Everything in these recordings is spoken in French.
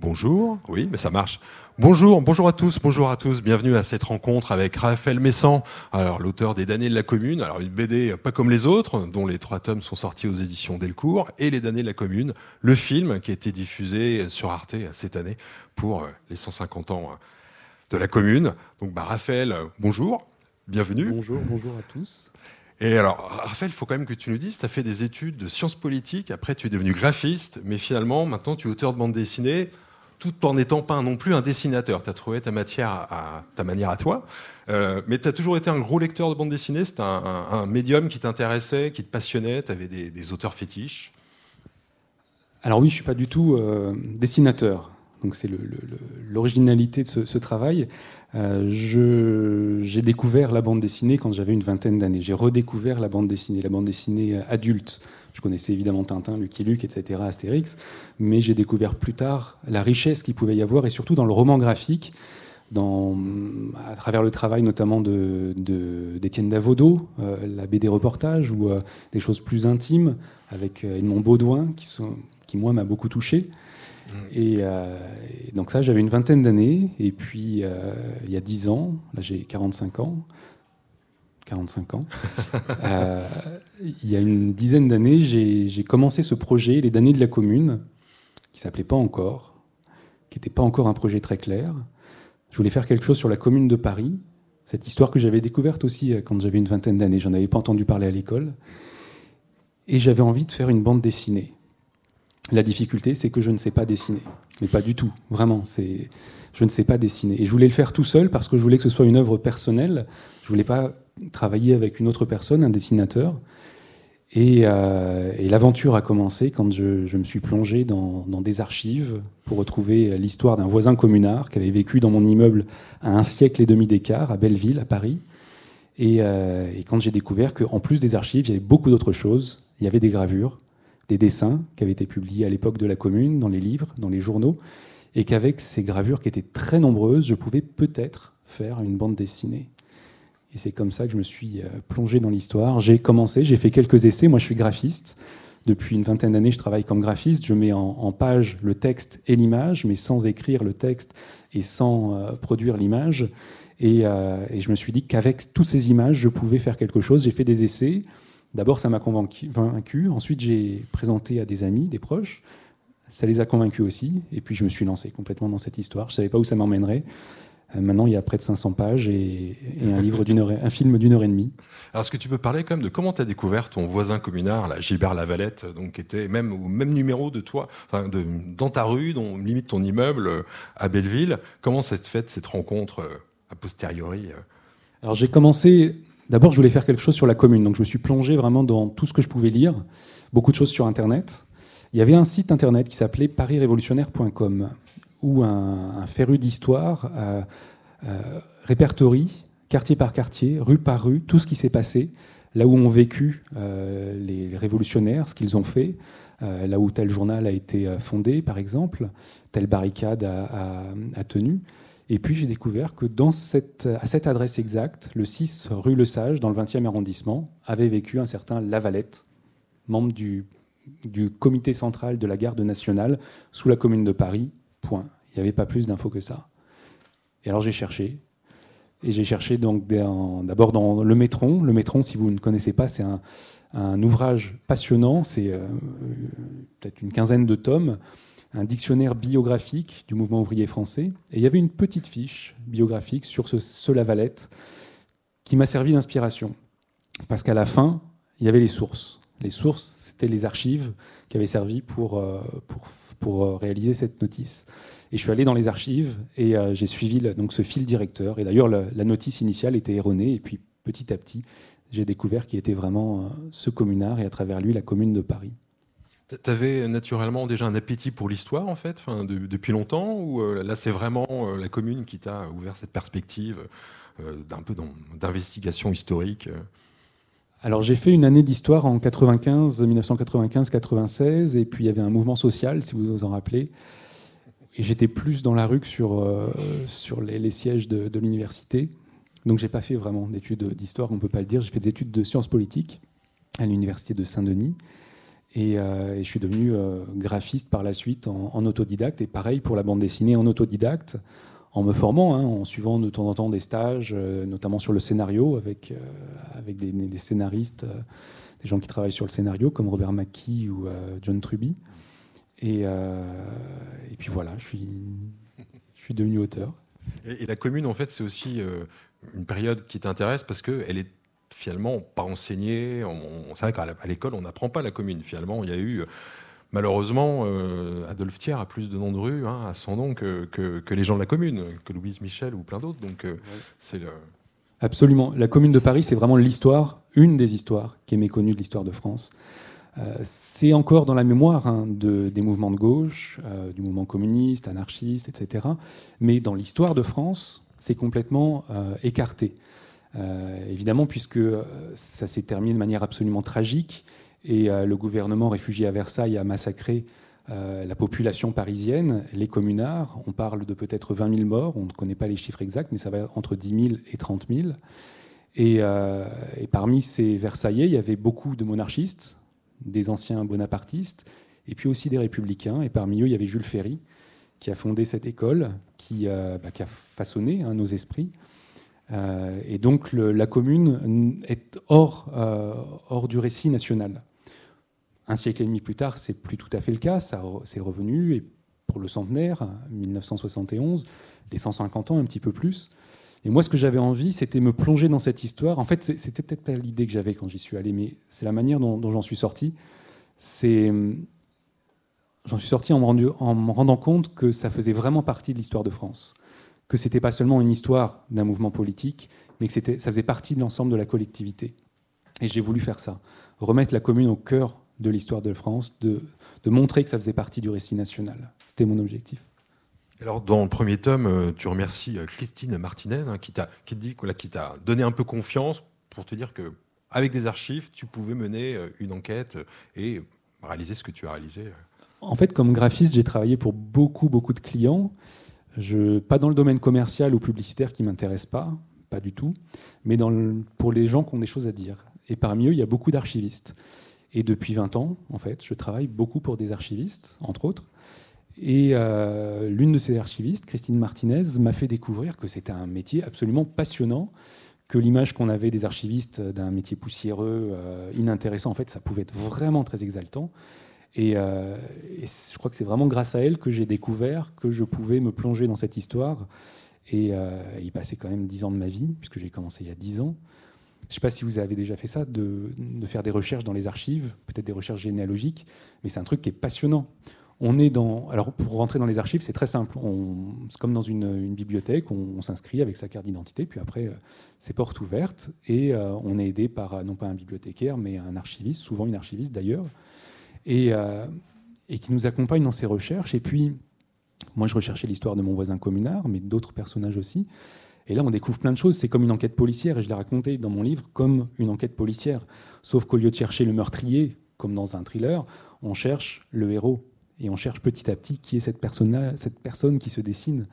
Bonjour, oui, mais ça marche. Bonjour, bonjour à tous, bonjour à tous, bienvenue à cette rencontre avec Raphaël Messan, alors l'auteur des damnés de la commune, alors une BD pas comme les autres, dont les trois tomes sont sortis aux éditions Delcourt, et les damnés de la commune, le film qui a été diffusé sur Arte cette année pour les 150 ans de la commune. Donc bah, Raphaël, bonjour, bienvenue. Bonjour, bonjour à tous. Et alors, Raphaël, il faut quand même que tu nous dises, tu as fait des études de sciences politiques, après tu es devenu graphiste, mais finalement, maintenant tu es auteur de bande dessinée tout en n'étant pas non plus un dessinateur. Tu as trouvé ta, matière à, ta manière à toi. Euh, mais tu as toujours été un gros lecteur de bande dessinée. C'était un, médium qui t'intéressait, qui te passionnait. Tu avais des, auteurs fétiches. Alors oui, je suis pas du tout euh, dessinateur. Donc c'est l'originalité de ce, travail. Euh, j'ai découvert la bande dessinée quand j'avais une vingtaine d'années. J'ai redécouvert la bande dessinée, la bande dessinée adulte. Je connaissais évidemment Tintin, Lucky Luke, etc., Astérix, mais j'ai découvert plus tard la richesse qu'il pouvait y avoir, et surtout dans le roman graphique, dans, à travers le travail notamment d'Étienne de, Davodo, euh, la BD reportage, ou euh, des choses plus intimes avec euh, Edmond Baudouin, qui, sont, qui moi m'a beaucoup touché. Et, et, donc ça, j'avais une vingtaine d'années, et puis il y a 10 ans, là j'ai 45 ans, 45 ans. Euh, il y a une dizaine d'années, j'ai commencé ce projet, Les damnés de la commune, qui s'appelait pas encore, qui n'était pas encore un projet très clair. Je voulais faire quelque chose sur la commune de Paris, cette histoire que j'avais découverte aussi euh, quand j'avais une vingtaine d'années. J'en avais pas entendu parler à l'école. Et j'avais envie de faire une bande dessinée. La difficulté, c'est que je ne sais pas dessiner. Mais pas du tout, vraiment. Je ne sais pas dessiner. Et je voulais le faire tout seul parce que je voulais que ce soit une œuvre personnelle. Je voulais pas travailler avec une autre personne, un dessinateur. Et, euh, l'aventure a commencé quand je, me suis plongé dans, des archives pour retrouver l'histoire d'un voisin communard qui avait vécu dans mon immeuble à un siècle et demi d'écart, à Belleville, à Paris. Et, euh, et quand j'ai découvert qu'en plus des archives, il y avait beaucoup d'autres choses. Il y avait des gravures, des dessins qui avaient été publiés à l'époque de la commune, dans les livres, dans les journaux, et qu'avec ces gravures qui étaient très nombreuses, je pouvais peut-être faire une bande dessinée. Et c'est comme ça que je me suis euh, plongé dans l'histoire. J'ai commencé, j'ai fait quelques essais. Moi, je suis graphiste. Depuis une vingtaine d'années, je travaille comme graphiste. Je mets en, page le texte et l'image, mais sans écrire le texte et sans euh, produire l'image. Euh, et, je me suis dit qu'avec toutes ces images, je pouvais faire quelque chose. J'ai fait des essais. D'abord, ça m'a convaincu. Ensuite, j'ai présenté à des amis, des proches. Ça les a convaincus aussi. Et puis, je me suis lancé complètement dans cette histoire. Je ne savais pas où ça m'emmènerait. Euh, maintenant, il y a près de 500 pages et, un, livre d'une heure, un film d'une heure et demie. Alors, est-ce que tu peux parler quand même de comment tu as découvert ton voisin communard, là, Gilbert Lavalette, donc, qui était même au même numéro de toi, enfin, de, dans ta rue, dans limite ton immeuble euh, à Belleville Comment s'est faite cette rencontre euh, a posteriori Alors, j'ai commencé. D'abord, je voulais faire quelque chose sur la commune, donc je me suis plongé vraiment dans tout ce que je pouvais lire, beaucoup de choses sur Internet. Il y avait un site internet qui s'appelait parisrévolutionnaire.com où un, féru d'histoire euh, euh, répertorie, quartier par quartier, rue par rue, tout ce qui s'est passé, là où ont vécu euh, les révolutionnaires, ce qu'ils ont fait, là où tel journal a été fondé, par exemple, telle barricade a, tenu. Et puis j'ai découvert que dans cette, à cette adresse exacte, le 6 rue Le Sage, dans le 20e arrondissement, avait vécu un certain Lavalette, membre du comité central de la garde nationale sous la commune de Paris, Point. Il n'y avait pas plus d'infos que ça. Et alors j'ai cherché. Et j'ai cherché donc d'abord dans le Métron. Le Métron, si vous ne connaissez pas, c'est un, ouvrage passionnant. C'est euh, peut-être une quinzaine de tomes, un dictionnaire biographique du mouvement ouvrier français. Et il y avait une petite fiche biographique sur ce, ce Lavalette qui m'a servi d'inspiration. Parce qu'à la fin, il y avait les sources. Les sources, c'était les archives qui avaient servi pour, euh, pour pour euh, réaliser cette notice. Et je suis allé dans les archives et euh, j'ai suivi donc, ce fil directeur. Et d'ailleurs, la, notice initiale était erronée. Et puis, petit à petit, j'ai découvert qu'il était vraiment euh, ce communard et à travers lui, la commune de Paris. Tu avais naturellement déjà un appétit pour l'histoire, en fait, depuis longtemps Ou là, c'est vraiment la commune qui t'a ouvert cette perspective d'un peu d'investigation historique alors j'ai fait une année d'histoire en 95, 1995-96, et puis il y avait un mouvement social, si vous vous en rappelez. Et j'étais plus dans la rue que sur, euh, sur les, sièges de, l'université. Donc j'ai pas fait vraiment d'études d'histoire, on peut pas le dire. J'ai fait des études de sciences politiques à l'université de Saint-Denis. Et, je suis devenu graphiste par la suite en, autodidacte. Et pareil pour la bande dessinée en autodidacte, en me formant, hein, en suivant de temps en temps des stages, notamment sur le scénario, avec, avec des, scénaristes, des gens qui travaillent sur le scénario, comme Robert Mackie ou John Truby. Et, puis voilà, je suis, je suis devenu auteur. Et, la commune, en fait, c'est aussi euh, une période qui t'intéresse parce qu'elle est finalement pas enseignée. On, c'est vrai qu'à l'école, on n'apprend pas la commune. Finalement, il y a eu, malheureusement, euh, Adolphe Thiers a plus de noms de rue hein, à son nom que, que, les gens de la commune, que Louise Michel ou plein d'autres. Donc, euh, c'est le... Absolument. La commune de Paris, c'est vraiment l'histoire, une des histoires qui est méconnue de l'histoire de France. Euh, c'est encore dans la mémoire hein, des mouvements de gauche, euh, du mouvement communiste, anarchiste, etc. Mais dans l'histoire de France, c'est complètement euh, écarté. évidemment, puisque ça s'est terminé de manière absolument tragique et le gouvernement réfugié à Versailles a massacré la population parisienne, les communards. On parle de peut-être 20 000 morts, on ne connaît pas les chiffres exacts, mais ça va entre 10 000 et 30 000. Et, et parmi ces Versaillais, il y avait beaucoup de monarchistes, des anciens bonapartistes, et puis aussi des républicains. Et parmi eux, il y avait Jules Ferry, qui a fondé cette école, qui, euh, bah, a façonné hein, nos esprits. Euh, et donc la commune est euh, hors du récit national. Un siècle et demi plus tard, c'est plus tout à fait le cas, ça c'est revenu, et pour le centenaire, 1971, les 150 ans, un petit peu plus. Et moi, ce que j'avais envie, c'était me plonger dans cette histoire. En fait, c'était peut-être pas l'idée que j'avais quand j'y suis allé, mais c'est la manière dont, j'en suis sorti. C'est, j'en suis sorti en me, en me, rendant compte que ça faisait vraiment partie de l'histoire de France, que c'était pas seulement une histoire d'un mouvement politique, mais que ça faisait partie de l'ensemble de la collectivité. Et j'ai voulu faire ça, remettre la commune au cœur de l'histoire de France, de, de montrer que ça faisait partie du récit national. C'était mon objectif. Alors, dans le premier tome, euh, tu remercies euh, Christine Martinez, hein, qui t'a dit, qui t'a donné un peu confiance pour te dire que, avec des archives, tu pouvais mener euh, une enquête et réaliser ce que tu as réalisé. En fait, comme graphiste, j'ai travaillé pour beaucoup, beaucoup de clients. Je, pas dans le domaine commercial ou publicitaire qui m'intéresse pas, pas du tout, mais dans pour les gens qui ont des choses à dire. Et parmi eux, il y a beaucoup d'archivistes. Et depuis 20 ans, en fait, je travaille beaucoup pour des archivistes, entre autres. Et euh, l'une de ces archivistes, Christine Martinez, m'a fait découvrir que c'était un métier absolument passionnant, que l'image qu'on avait des archivistes d'un métier poussiéreux, euh, inintéressant, en fait, ça pouvait être vraiment très exaltant. Et, euh, je crois que c'est vraiment grâce à elle que j'ai découvert que je pouvais me plonger dans cette histoire et y passer quand même dix ans de ma vie, puisque j'ai commencé il y a dix ans. Je ne sais pas si vous avez déjà fait ça, de, faire des recherches dans les archives, peut-être des recherches généalogiques, mais c'est un truc qui est passionnant on est dans. Alors, pour rentrer dans les archives, c'est très simple. C'est comme dans une, bibliothèque, on, s'inscrit avec sa carte d'identité, puis après, euh, c'est porte ouverte, et euh, on est aidé par, euh, non pas un bibliothécaire, mais un archiviste, souvent une archiviste d'ailleurs, et, et, qui nous accompagne dans ses recherches. Et puis, moi, je recherchais l'histoire de mon voisin communard, mais d'autres personnages aussi. Et là, on découvre plein de choses. C'est comme une enquête policière, et je l'ai raconté dans mon livre comme une enquête policière. Sauf qu'au lieu de chercher le meurtrier, comme dans un thriller, on cherche le héros et on cherche petit à petit qui est cette personne, cette personne qui se dessine.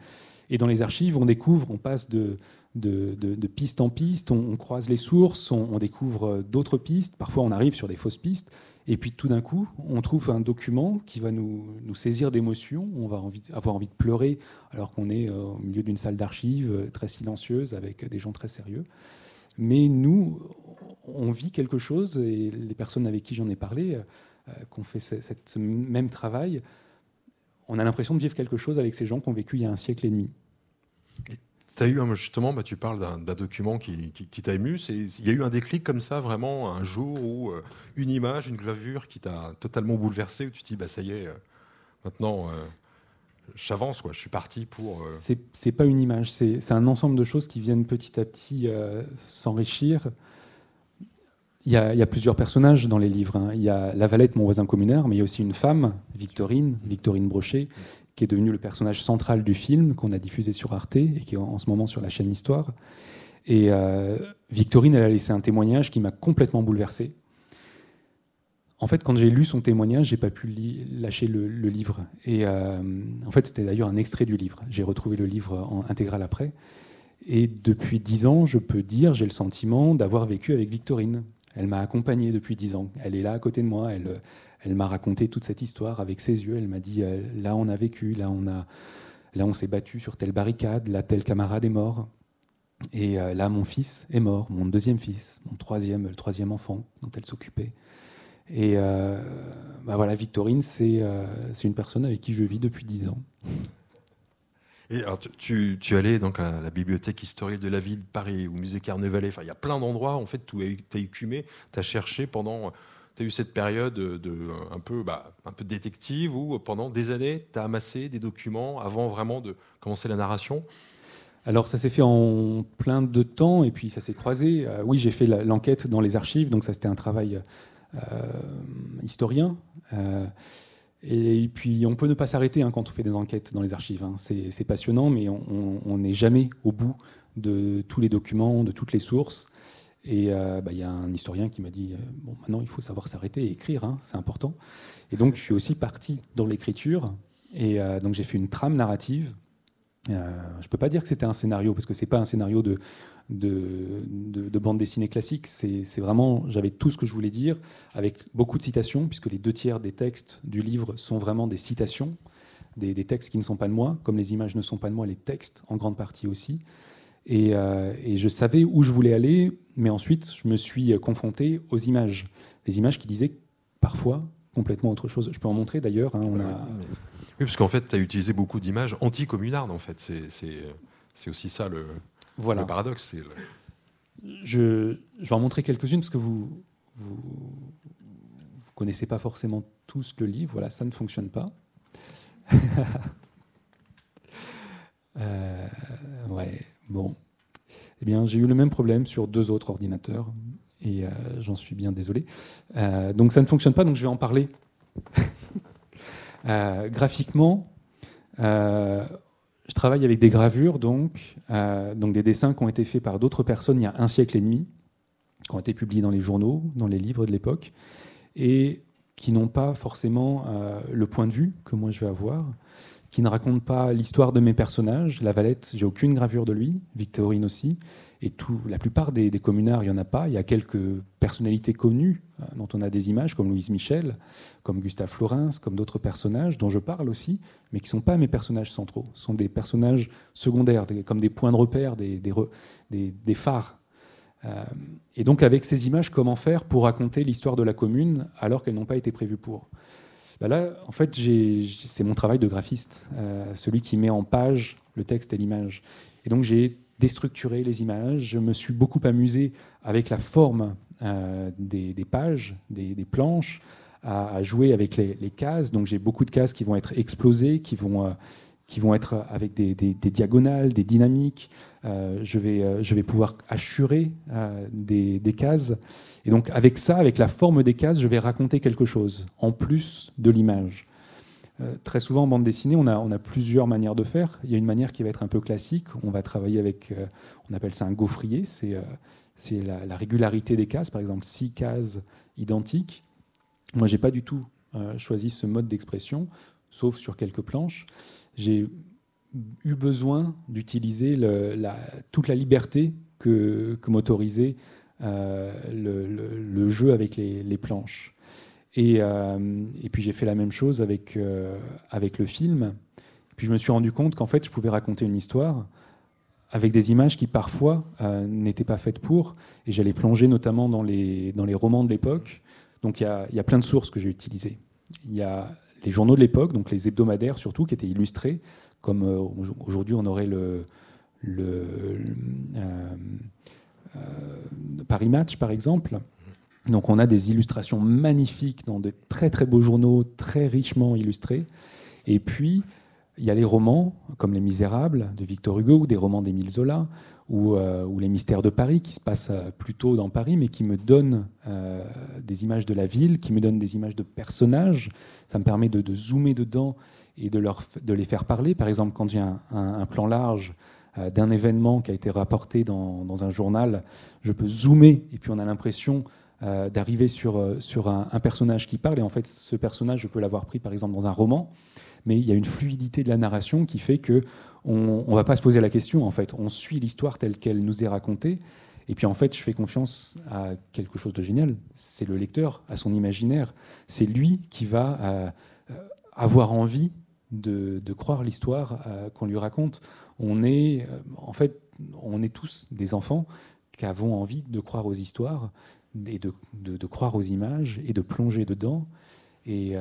Et dans les archives, on découvre, on passe de, de, piste en piste, on, croise les sources, on, découvre d'autres pistes, parfois on arrive sur des fausses pistes, et puis tout d'un coup, on trouve un document qui va nous, nous saisir d'émotions, on va avoir envie de pleurer alors qu'on est euh, au milieu d'une salle d'archives euh, très silencieuse avec des gens très sérieux. Mais nous, on vit quelque chose, et les personnes avec qui j'en ai parlé, euh, qu'on fait ce, même travail, on a l'impression de vivre quelque chose avec ces gens qui ont vécu il y a un siècle et demi. Tu as eu justement, bah, tu parles d'un document qui, t'a ému. Il y a eu un déclic comme ça, vraiment, un jour où euh, une image, une gravure qui t'a totalement bouleversé, où tu te dis, bah, ça y est, euh, maintenant, j'avance, je suis parti pour. C'est pas une image, c'est un ensemble de choses qui viennent petit à petit s'enrichir. Il y, a, plusieurs personnages dans les livres. Hein. Il y a la Valette, mon voisin communard, mais il y a aussi une femme, Victorine, Victorine Brochet, qui est devenue le personnage central du film qu'on a diffusé sur Arte et qui est en ce moment sur la chaîne Histoire. Et euh, Victorine, elle a laissé un témoignage qui m'a complètement bouleversé. En fait, quand j'ai lu son témoignage, j'ai pas pu lâcher le, livre. Et euh, en fait, c'était d'ailleurs un extrait du livre. J'ai retrouvé le livre en intégral après. Et depuis dix ans, je peux dire, j'ai le sentiment d'avoir vécu avec Victorine. Elle m'a accompagné depuis dix ans. Elle est là à côté de moi. Elle, elle m'a raconté toute cette histoire avec ses yeux. Elle m'a dit là on a vécu, là on a, là on s'est battu sur telle barricade, là tel camarade est mort. Et là mon fils est mort, mon deuxième fils, mon troisième, le troisième enfant dont elle s'occupait. Et bah voilà, Victorine, c'est une personne avec qui je vis depuis dix ans. Et alors, tu, tu, allais donc à la bibliothèque historique de la ville de Paris, au musée Carnavalet. Enfin, il y a plein d'endroits. En fait, tu as écumé, tu as cherché pendant. Tu as eu cette période de, un, peu, bah, un peu détective où pendant des années, tu as amassé des documents avant vraiment de commencer la narration? Alors ça s'est fait en plein de temps et puis ça s'est croisé. Euh, oui, j'ai fait l'enquête dans les archives, donc ça c'était un travail euh, historien. Euh, et puis, on peut ne pas s'arrêter hein, quand on fait des enquêtes dans les archives. Hein. C'est passionnant, mais on n'est jamais au bout de tous les documents, de toutes les sources. Et euh, bah, il y a un historien qui m'a dit euh, bon, maintenant, il faut savoir s'arrêter et écrire, hein, c'est important. Et donc, je suis aussi parti dans l'écriture. Et euh, donc, j'ai fait une trame narrative. je ne peux pas dire que c'était un scénario, parce que ce n'est pas un scénario de, de, bande dessinée classique. C'est vraiment, j'avais tout ce que je voulais dire, avec beaucoup de citations, puisque les deux tiers des textes du livre sont vraiment des citations, des, textes qui ne sont pas de moi, comme les images ne sont pas de moi, les textes en grande partie aussi. Et, euh, je savais où je voulais aller, mais ensuite je me suis confronté aux images. Les images qui disaient parfois complètement autre chose. Je peux en montrer d'ailleurs. Hein, on a... Oui, parce qu'en fait, tu as utilisé beaucoup d'images anti-communardes, en fait. C'est aussi ça le, voilà. Le paradoxe. Je, vais en montrer quelques-unes parce que vous, vous, connaissez pas forcément tous le livre. Voilà, ça ne fonctionne pas. euh, ouais, bon. Eh bien, j'ai eu le même problème sur deux autres ordinateurs et euh, j'en suis bien désolé. Euh, donc, ça ne fonctionne pas, donc je vais en parler. Euh, graphiquement, je travaille avec des gravures, donc, donc des dessins qui ont été faits par d'autres personnes il y a un siècle et demi, qui ont été publiés dans les journaux, dans les livres de l'époque, et qui n'ont pas forcément le point de vue que moi je vais avoir, qui ne racontent pas l'histoire de mes personnages. La Valette, j'ai aucune gravure de lui, Victorine aussi, et tout, la plupart des, communards, il n'y en a pas. Il y a quelques personnalités connues euh, dont on a des images, comme Louise Michel, comme Gustave Florenz, comme d'autres personnages dont je parle aussi, mais qui ne sont pas mes personnages centraux. Ce sont des personnages secondaires, comme des points de repère, des, des, phares. Euh, et donc avec ces images, comment faire pour raconter l'histoire de la commune alors qu'elles n'ont pas été prévues pour? Bah Là, en fait, c'est mon travail de graphiste, euh, celui qui met en page le texte et l'image. Et donc j'ai déstructurer les images. Je me suis beaucoup amusé avec la forme euh, des, pages, des, planches, à, jouer avec les, cases. Donc j'ai beaucoup de cases qui vont être explosées, qui vont, euh, être avec des, diagonales, des dynamiques. Je vais pouvoir assurer des, cases. Et donc avec ça, avec la forme des cases, je vais raconter quelque chose, en plus de l'image. Euh, très souvent en bande dessinée, on a, plusieurs manières de faire. Il y a une manière qui va être un peu classique. On va travailler avec, euh, on appelle ça un gaufrier, c'est euh, la, régularité des cases, par exemple six cases identiques. Moi, j'ai pas du tout choisi ce mode d'expression, sauf sur quelques planches. J'ai eu besoin d'utiliser toute la liberté que, m'autorisait le, jeu avec les planches. Euh, et, puis j'ai fait la même chose avec, euh, avec le film. Puis je me suis rendu compte qu'en fait, je pouvais raconter une histoire avec des images qui parfois euh, n'étaient pas faites pour. Et j'allais plonger notamment dans les, dans les romans de l'époque. Donc il y a, y a, plein de sources que j'ai utilisées. Il y a les journaux de l'époque, donc les hebdomadaires surtout, qui étaient illustrés, comme aujourd'hui on aurait le, le Paris Match par exemple. Donc on a des illustrations magnifiques dans de très très beaux journaux, très richement illustrés. Et puis, il y a les romans, comme Les Misérables de Victor Hugo, ou des romans d'Émile Zola, ou, euh, Les Mystères de Paris, qui se passent euh, plutôt dans Paris, mais qui me donnent euh, des images de la ville, qui me donnent des images de personnages. Ça me permet de, zoomer dedans et de, leur, de, les faire parler. Par exemple, quand j'ai un, plan large d'un événement qui a été rapporté dans, dans, un journal, je peux zoomer, et puis on a l'impression euh, d'arriver sur, euh, sur un, personnage qui parle. Et en fait, ce personnage, je peux l'avoir pris par exemple dans un roman, mais il y a une fluidité de la narration qui fait que on ne va pas se poser la question. En fait, on suit l'histoire telle qu'elle nous est racontée. Et puis en fait, je fais confiance à quelque chose de génial. C'est le lecteur, à son imaginaire. C'est lui qui va euh, avoir envie de, croire l'histoire euh, qu'on lui raconte. On est, euh, en fait, on est tous des enfants qui avons envie de croire aux histoires et de, croire aux images et de plonger dedans. Et,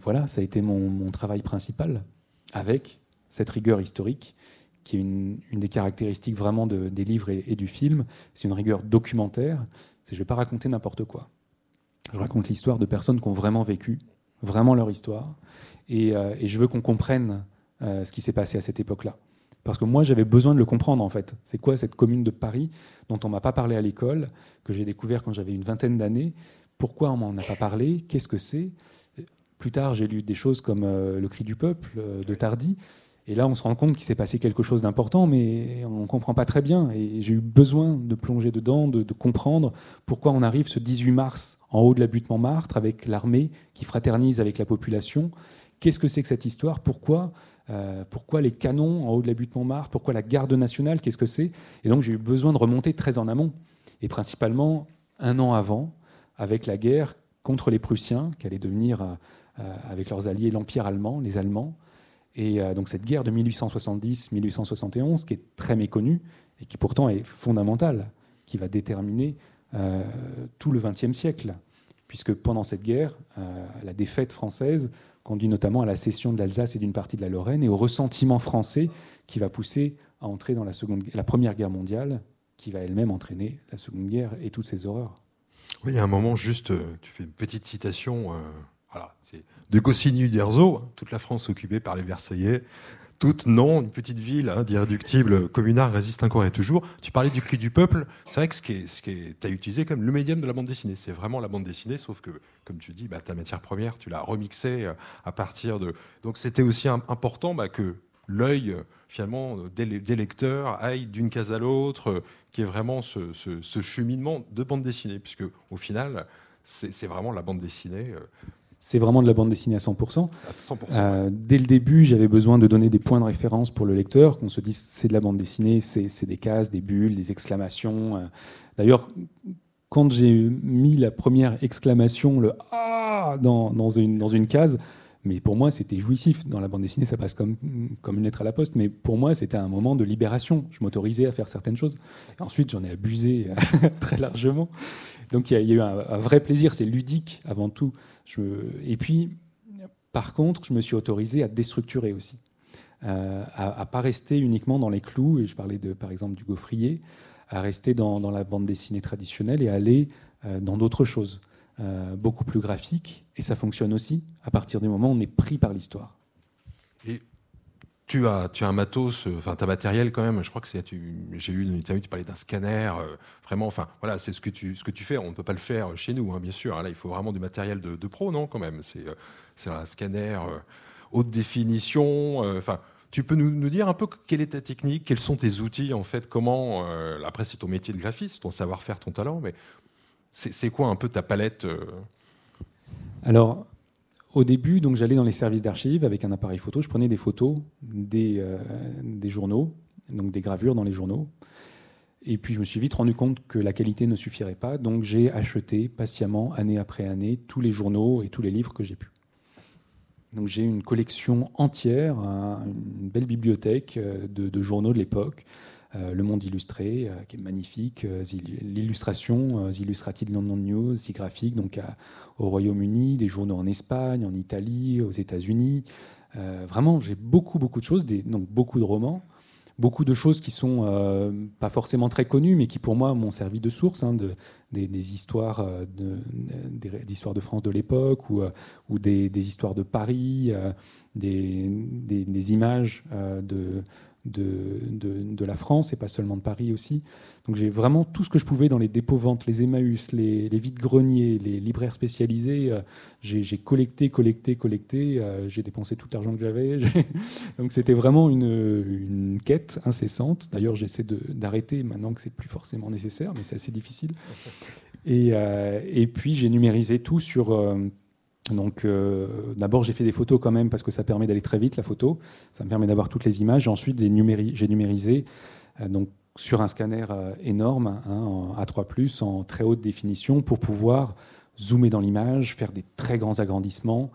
voilà, ça a été mon travail principal avec cette rigueur historique qui est une, des caractéristiques vraiment des livres et, du film. C'est une rigueur documentaire. je ne vais pas raconter n'importe quoi. Je raconte l'histoire de personnes qui ont vraiment vécu, vraiment leur histoire. Et, euh, je veux qu'on comprenne euh, ce qui s'est passé à cette époque-là. Parce que moi, j'avais besoin de le comprendre, en fait. C'est quoi cette commune de Paris dont on m'a pas parlé à l'école, que j'ai découvert quand j'avais une vingtaine d'années? Pourquoi on m'en a pas parlé? Qu'est-ce que c'est? Plus tard, j'ai lu des choses comme euh, Le cri du peuple de Tardy. Et là, on se rend compte qu'il s'est passé quelque chose d'important, mais on ne comprend pas très bien. Et j'ai eu besoin de plonger dedans, de, comprendre pourquoi on arrive ce 18 mars en haut de la butte Montmartre avec l'armée qui fraternise avec la population. Qu'est-ce que c'est que cette histoire? Pourquoi euh, pourquoi les canons en haut de la butte Montmartre? Pourquoi la garde nationale? Qu'est-ce que c'est? Et donc j'ai eu besoin de remonter très en amont, et principalement un an avant, avec la guerre contre les Prussiens, qui allait devenir, euh, euh, avec leurs alliés, l'Empire allemand, les Allemands. Et euh, donc cette guerre de 1870-1871, qui est très méconnue et qui pourtant est fondamentale, qui va déterminer euh, tout le XXe siècle, puisque pendant cette guerre, euh, la défaite française conduit notamment à la cession de l'Alsace et d'une partie de la Lorraine et au ressentiment français qui va pousser à entrer dans la, seconde, la Première Guerre mondiale, qui va elle-même entraîner la Seconde Guerre et toutes ses horreurs. Oui, il y a un moment juste, tu fais une petite citation voilà, c'est de Goscinny d'Erzo, hein, toute la France occupée par les Versaillais. Toute non, une petite ville hein, d'irréductible communard résiste encore et toujours. Tu parlais du cri du peuple. C'est vrai que ce qui est, ce utilisé comme le médium de la bande dessinée, c'est vraiment la bande dessinée, sauf que, comme tu dis, bah, ta matière première, tu l'as remixée euh, à partir de. Donc c'était aussi important bah, que l'œil finalement des, lecteurs aille d'une case à l'autre, euh, qui est vraiment ce, ce, cheminement de bande dessinée, puisque au final, c'est vraiment la bande dessinée. Euh, c'est vraiment de la bande dessinée à 100%. Euh, dès le début, j'avais besoin de donner des points de référence pour le lecteur, qu'on se dise c'est de la bande dessinée, c'est des cases, des bulles, des exclamations. Euh. D'ailleurs, quand j'ai mis la première exclamation, le Ah dans, dans, une, dans une case, mais pour moi, c'était jouissif. Dans la bande dessinée, ça passe comme, comme une lettre à la poste, mais pour moi, c'était un moment de libération. Je m'autorisais à faire certaines choses. ensuite, j'en ai abusé très largement. Donc il y, a eu un, vrai plaisir, c'est ludique avant tout. Et puis, par contre, je me suis autorisé à déstructurer aussi, euh, à ne pas rester uniquement dans les clous, et je parlais de, par exemple du gaufrier, à rester dans, la bande dessinée traditionnelle et aller euh, dans d'autres choses, euh, beaucoup plus graphiques, et ça fonctionne aussi à partir du moment où on est pris par l'histoire tu as, tu as un matos, euh, enfin, ta matériel quand même. Je crois que c'est, j'ai lu une interview, tu parlais d'un scanner. Euh, vraiment, enfin, voilà, c'est ce que tu, ce que tu fais. On ne peut pas le faire chez nous, hein, bien sûr. Là, il faut vraiment du matériel de, pro, non, quand même. C'est, euh, un scanner haute définition. Enfin, tu peux nous, nous, dire un peu quelle est ta technique, quels sont tes outils, en fait, comment. après, c'est ton métier de graphiste, ton savoir-faire, ton talent, mais c'est quoi un peu ta palette Alors, au début, j'allais dans les services d'archives avec un appareil photo. Je prenais des photos des, euh, des journaux, donc des gravures dans les journaux. Et puis je me suis vite rendu compte que la qualité ne suffirait pas, donc j'ai acheté patiemment, année après année, tous les journaux et tous les livres que j'ai pu. Donc j'ai une collection entière, une belle bibliothèque euh, de journaux de l'époque, le Monde illustré, euh, qui est magnifique, euh, l'illustration, Illustrated London News, graphique, donc au Royaume-Uni, des journaux en Espagne, en Italie, aux États-Unis. vraiment, j'ai beaucoup, beaucoup de choses, donc beaucoup de romans beaucoup de choses qui sont pas forcément très connues, mais qui pour moi m'ont servi de source, hein, de, des, histoires de, de France de l'époque ou des, histoires de Paris, des, images de, de, de, la France et pas seulement de Paris aussi. Donc j'ai vraiment tout ce que je pouvais dans les dépôts-ventes, les Emmaüs, les, les vides-greniers, les libraires spécialisés. Euh, j'ai collecté, collecté, collecté. Euh, j'ai dépensé tout l'argent que j'avais. Donc c'était vraiment une, une, quête incessante. D'ailleurs, j'essaie d'arrêter maintenant que c'est plus forcément nécessaire, mais c'est assez difficile. Et, euh, et puis j'ai numérisé tout sur donc euh, d'abord j'ai fait des photos quand même parce que ça permet d'aller très vite la photo, ça me permet d'avoir toutes les images. Ensuite j'ai numérisé euh, donc sur un scanner énorme, hein, à 3 en très haute définition, pour pouvoir zoomer dans l'image, faire des très grands agrandissements,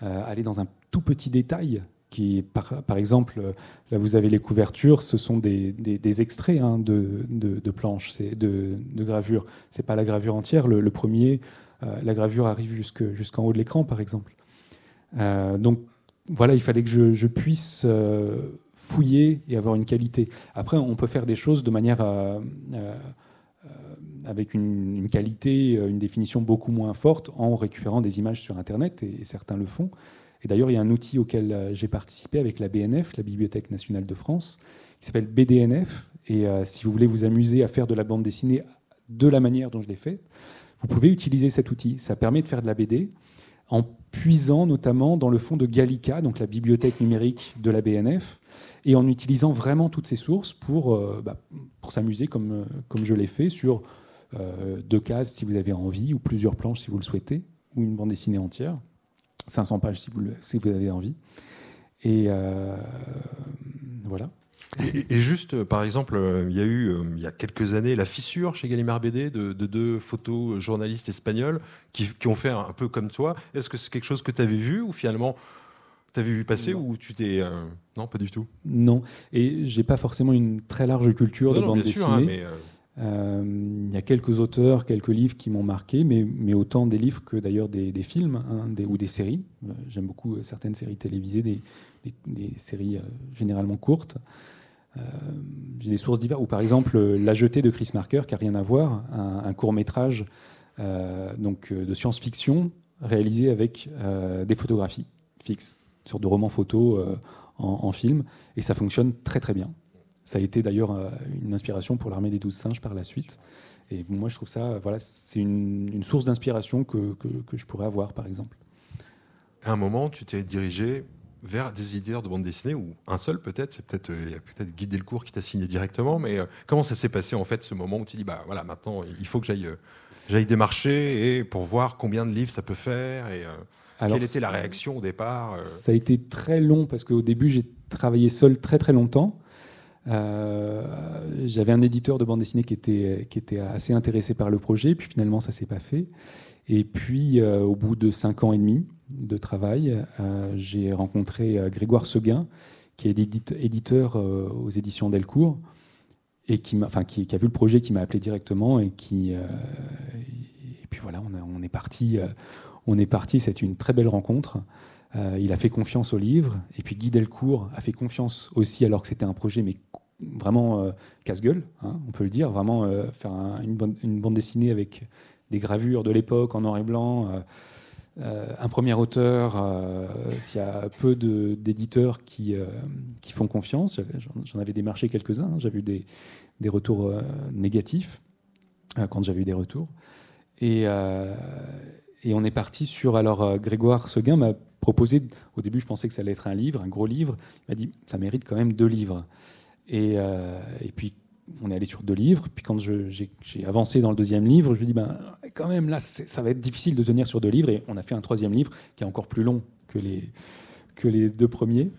aller dans un tout petit détail qui, par, exemple, là vous avez les couvertures, ce sont des, extraits hein, de, planches, de, gravures. C'est pas la gravure entière. Le, premier, euh, la gravure arrive jusqu'en haut de l'écran, par exemple. Euh, donc voilà, il fallait que je, puisse euh, fouiller et avoir une qualité. Après, on peut faire des choses de manière avec une, qualité, une définition beaucoup moins forte en récupérant des images sur Internet, et certains le font. Et d'ailleurs, il y a un outil auquel euh, j'ai participé avec la BNF, la Bibliothèque nationale de France, qui s'appelle BDNF. Et euh, si vous voulez vous amuser à faire de la bande dessinée de la manière dont je l'ai fait, vous pouvez utiliser cet outil. Ça permet de faire de la BD en puisant notamment dans le fond de Gallica, donc la bibliothèque numérique de la BNF, et en utilisant vraiment toutes ces sources pour, euh, bah, pour s'amuser comme, comme je l'ai fait sur deux cases si vous avez envie, ou plusieurs planches si vous le souhaitez, ou une bande dessinée entière. 500 pages si vous, si vous avez envie. Et euh, voilà. Et, juste, euh, par exemple, euh, il y a eu il y a quelques années la fissure chez Gallimard BD de, deux photos journalistes espagnols qui, qui, ont fait un peu comme toi. Est-ce que c'est quelque chose que tu avais vu ou finalement tu avais vu passer ou tu t'es. Non, pas du tout? Non. Et j'ai pas forcément une très large culture de bande hein, dessinée. mais euh, il y a quelques auteurs, quelques livres qui m'ont marqué, mais, mais, autant des livres que d'ailleurs des, films hein, des, ou des séries. Euh, j'aime beaucoup euh, certaines séries télévisées, des, des, séries généralement courtes. J'ai des sources diverses, ou par exemple La Jetée de Chris Marker, qui n'a rien à voir, un, court métrage donc, de science-fiction réalisé avec des photographies fixes, sur de romans photos en, film, et ça fonctionne très très bien. Ça a été d'ailleurs euh, une inspiration pour l'armée des douze singes par la suite. Et moi, je trouve ça, voilà, c'est une, source d'inspiration que, que, je pourrais avoir, par exemple. À un moment, tu t'es dirigé vers des éditeurs de bande dessinée, ou un seul peut-être, c'est peut-être euh, il y a peut-être Guy Delcourt qui t'a signé directement, mais euh, comment ça s'est passé en fait ce moment où tu dis bah voilà maintenant il faut que j'aille j'aille démarcher et pour voir combien de livres ça peut faire et quelle était la réaction au départ Ça a été très long parce qu'au début j'ai travaillé seul très très longtemps. Euh, j'avais un éditeur de bande dessinée qui était, qui était assez intéressé par le projet, puis finalement ça s'est pas fait. Et puis euh, au bout de cinq ans et demi de travail, euh, j'ai rencontré Grégoire Seguin, qui est éditeur aux éditions Delcourt, et qui, a vu le projet, qui m'a appelé directement, et qui, et puis voilà, on, est parti. on est parti. C'est une très belle rencontre. Euh, il a fait confiance au livre. Et puis Guy Delcourt a fait confiance aussi, alors que c'était un projet mais vraiment euh, casse-gueule, hein, on peut le dire, vraiment euh, faire une, bande, dessinée avec des gravures de l'époque en noir et blanc. un premier auteur, s'il y a peu d'éditeurs qui, qui font confiance, j'en avais démarché quelques-uns, hein, j'avais eu des, des retours négatifs quand j'avais eu des retours. Et, et on est parti sur. Alors, Grégoire Seguin m'a proposé, au début je pensais que ça allait être un livre, un gros livre, il m'a dit ça mérite quand même deux livres. Et, euh, et puis on est allé sur deux livres, puis quand j'ai avancé dans le deuxième livre, je ai dit ben, quand même là ça va être difficile de tenir sur deux livres, et on a fait un troisième livre qui est encore plus long que les, que les deux premiers.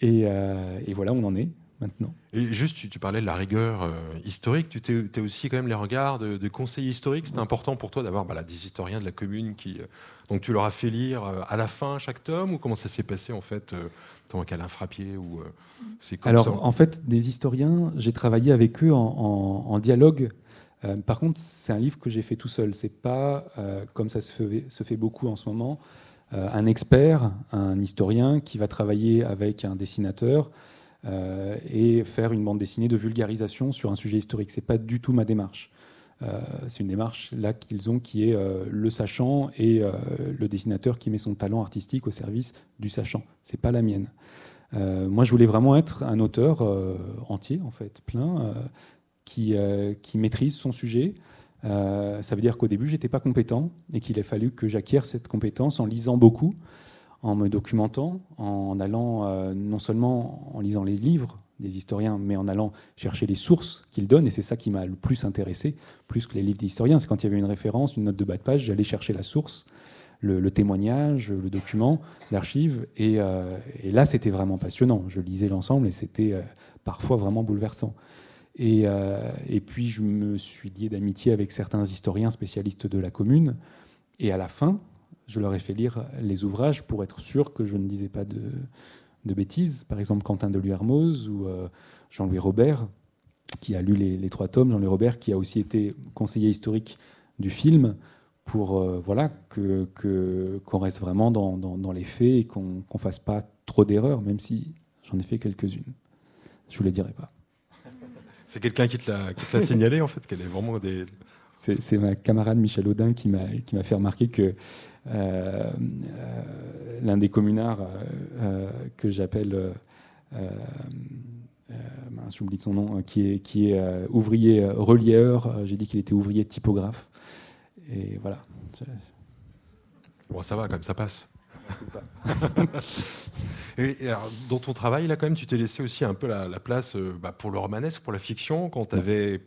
Et, euh, voilà, on en est maintenant. Et juste, tu, parlais de la rigueur euh, historique, tu t'es aussi quand même les regards de, de conseillers historiques. C'était important pour toi d'avoir bah, des historiens de la commune qui. Euh, donc tu leur as fait lire à la fin chaque tome ou comment ça s'est passé en fait, tant qu'Alain Frappier ou c'est Alors en fait, des historiens, j'ai travaillé avec eux en, en dialogue. par contre, c'est un livre que j'ai fait tout seul. C'est pas comme ça se fait, se fait beaucoup en ce moment. un expert, un historien qui va travailler avec un dessinateur euh, et faire une bande dessinée de vulgarisation sur un sujet historique. C'est pas du tout ma démarche. Euh, c'est une démarche là qu'ils ont qui est euh, le sachant et le dessinateur qui met son talent artistique au service du sachant. C'est pas la mienne. moi, je voulais vraiment être un auteur entier, en fait, plein, qui, qui maîtrise son sujet, ça veut dire qu'au début, j'étais pas compétent et qu'il a fallu que j'acquière cette compétence en lisant beaucoup, en me documentant, en allant euh, non seulement en lisant les livres des historiens, mais en allant chercher les sources qu'ils donnent. Et c'est ça qui m'a le plus intéressé, plus que les livres d'historiens. C'est quand il y avait une référence, une note de bas de page, j'allais chercher la source, le, témoignage, le document d'archives. Euh, et, là, c'était vraiment passionnant. Je lisais l'ensemble et c'était euh, parfois vraiment bouleversant. Et, et, puis je me suis lié d'amitié avec certains historiens spécialistes de la commune. Et à la fin, je leur ai fait lire les ouvrages pour être sûr que je ne disais pas de, de bêtises. Par exemple, Quentin de Luermoz ou Jean-Louis Robert, qui a lu les, trois tomes, Jean-Louis Robert, qui a aussi été conseiller historique du film, pour euh, voilà que qu'on reste vraiment dans, dans, les faits et qu'on ne fasse pas trop d'erreurs, même si j'en ai fait quelques-unes. Je vous les dirai pas. C'est quelqu'un qui te l'a signalé en fait, qu'elle est vraiment des. C'est ma camarade Michel Audin qui m'a fait remarquer que euh, euh, l'un des communards que j'appelle euh, j'oublie son nom, euh, qui est, qui est euh, ouvrier relieur. J'ai dit qu'il était ouvrier typographe. Et voilà. Bon, ça va, quand même, ça passe. et, dans ton travail, là, quand même, tu t'es laissé aussi un peu la, place bah, pour le romanesque, pour la fiction, quand tu avais.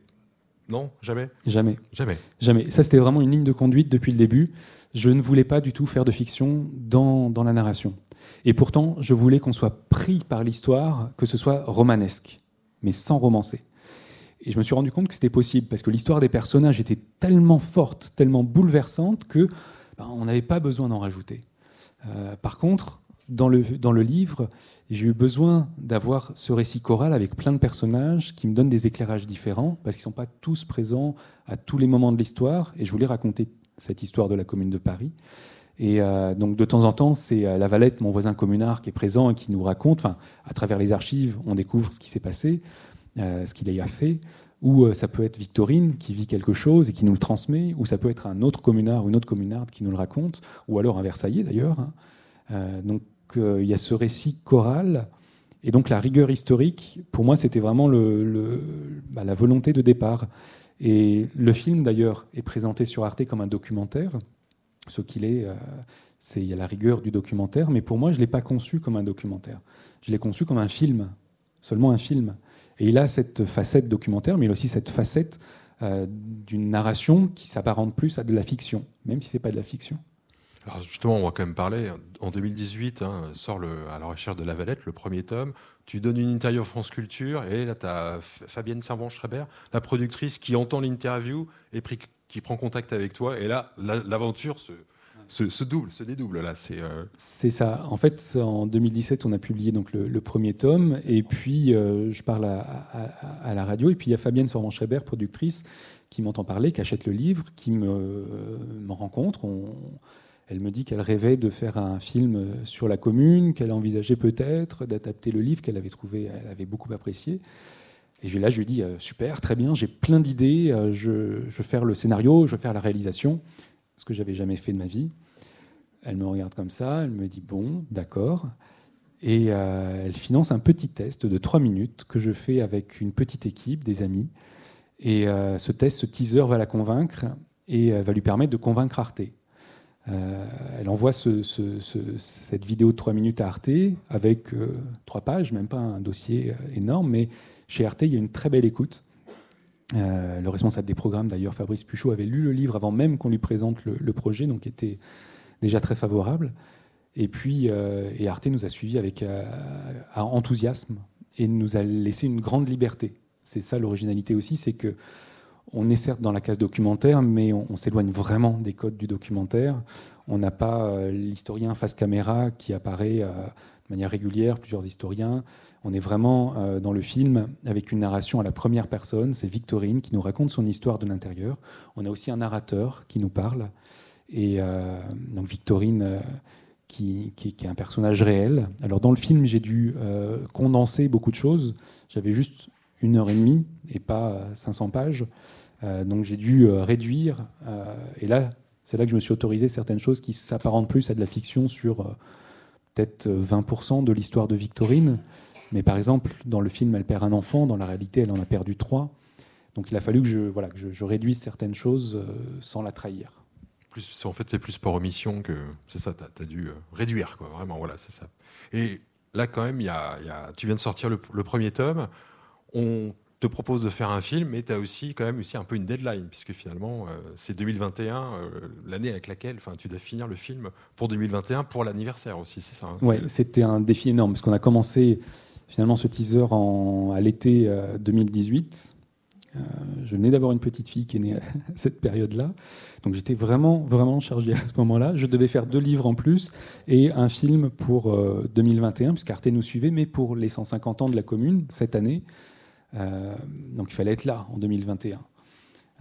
Non, jamais? Jamais. Jamais. Jamais. Ça, c'était vraiment une ligne de conduite depuis le début. Je ne voulais pas du tout faire de fiction dans, dans la narration. Et pourtant, je voulais qu'on soit pris par l'histoire, que ce soit romanesque, mais sans romancer. Et je me suis rendu compte que c'était possible, parce que l'histoire des personnages était tellement forte, tellement bouleversante, que ben, on n'avait pas besoin d'en rajouter. Euh, par contre, dans le, dans le livre, j'ai eu besoin d'avoir ce récit choral avec plein de personnages qui me donnent des éclairages différents, parce qu'ils ne sont pas tous présents à tous les moments de l'histoire, et je voulais raconter cette histoire de la commune de Paris. Et euh, donc de temps en temps, c'est euh, la Valette, mon voisin communard, qui est présent et qui nous raconte, à travers les archives, on découvre ce qui s'est passé, euh, ce qu'il a fait. Ou ça peut être Victorine qui vit quelque chose et qui nous le transmet, ou ça peut être un autre communard ou une autre communarde qui nous le raconte, ou alors un Versaillais d'ailleurs. Hein. donc il y a ce récit choral. Et donc la rigueur historique, pour moi, c'était vraiment bah, la volonté de départ. Et le film, d'ailleurs, est présenté sur Arte comme un documentaire ce qu'il est. Euh, c'est il y a la rigueur du documentaire, mais pour moi, je ne l'ai pas conçu comme un documentaire. Je l'ai conçu comme un film, seulement un film. Et il a cette facette documentaire, mais il a aussi cette facette euh, d'une narration qui s'apparente plus à de la fiction, même si c'est pas de la fiction. Alors justement, on va quand même parler. En 2018, hein, sort à la recherche de la Valette, le premier tome. Tu donnes une interview France Culture, et là, tu as Fabienne Servan-Schreiber, la productrice, qui entend l'interview et qui prend contact avec toi. Et là, l'aventure se, double, se dédouble. Là, c'est euh, ça. En fait, en 2017, on a publié donc le, premier tome, et puis euh, je parle à, la radio, et puis il y a Fabienne Sorman-Schreiber, productrice, qui m'entend parler, qui achète le livre, qui me, me rencontre. On, elle me dit qu'elle rêvait de faire un film sur la commune, qu'elle envisageait peut-être d'adapter le livre qu'elle avait trouvé, elle avait beaucoup apprécié. Et là, je lui dis euh, super, très bien, j'ai plein d'idées, euh, je, veux faire le scénario, je veux faire la réalisation, ce que j'avais jamais fait de ma vie. Elle me regarde comme ça, elle me dit bon, d'accord. Et euh, elle finance un petit test de trois minutes que je fais avec une petite équipe, des amis. Et ce test, ce teaser va la convaincre et va lui permettre de convaincre Arte. Elle envoie cette vidéo de trois minutes à Arte avec trois pages, même pas un dossier énorme, mais chez RT, il y a une très belle écoute. Euh, le responsable des programmes, d'ailleurs, Fabrice Puchot, avait lu le livre avant même qu'on lui présente le, projet, donc était déjà très favorable. Et puis, euh, et Arte nous a suivis avec euh, enthousiasme et nous a laissé une grande liberté. C'est ça l'originalité aussi, c'est que on est certes dans la case documentaire, mais on, s'éloigne vraiment des codes du documentaire. On n'a pas l'historien face caméra qui apparaît de manière régulière, plusieurs historiens. On est vraiment euh, dans le film avec une narration à la première personne. C'est Victorine qui nous raconte son histoire de l'intérieur. On a aussi un narrateur qui nous parle. Et euh, donc Victorine, euh, qui, est un personnage réel. Alors dans le film, j'ai dû condenser beaucoup de choses. J'avais juste une heure et demie et pas 500 pages. donc j'ai dû réduire. et là, c'est là que je me suis autorisé certaines choses qui s'apparentent plus à de la fiction sur peut-être 20% de l'histoire de Victorine. Mais par exemple, dans le film, elle perd un enfant, dans la réalité, elle en a perdu trois. Donc il a fallu que je, voilà, que je, réduise certaines choses euh, sans la trahir. En fait, c'est plus par omission que. C'est ça, tu as, dû euh, réduire, quoi, vraiment, voilà, c'est ça. Et là, quand même, y y a, tu viens de sortir le, premier tome. On te propose de faire un film, mais tu as aussi, quand même, aussi un peu une deadline, puisque finalement, euh, c'est 2021, l'année avec laquelle tu dois finir le film pour 2021, pour l'anniversaire aussi, c'est ça hein, Oui, c'était un défi énorme, parce qu'on a commencé finalement ce teaser en, à l'été 2018. je venais d'avoir une petite fille qui est née à cette période-là. Donc j'étais vraiment, vraiment chargé à ce moment-là. Je devais faire deux livres en plus et un film pour 2021, puisqu'Arte nous suivait, mais pour les 150 ans de la commune cette année. Donc il fallait être là en 2021.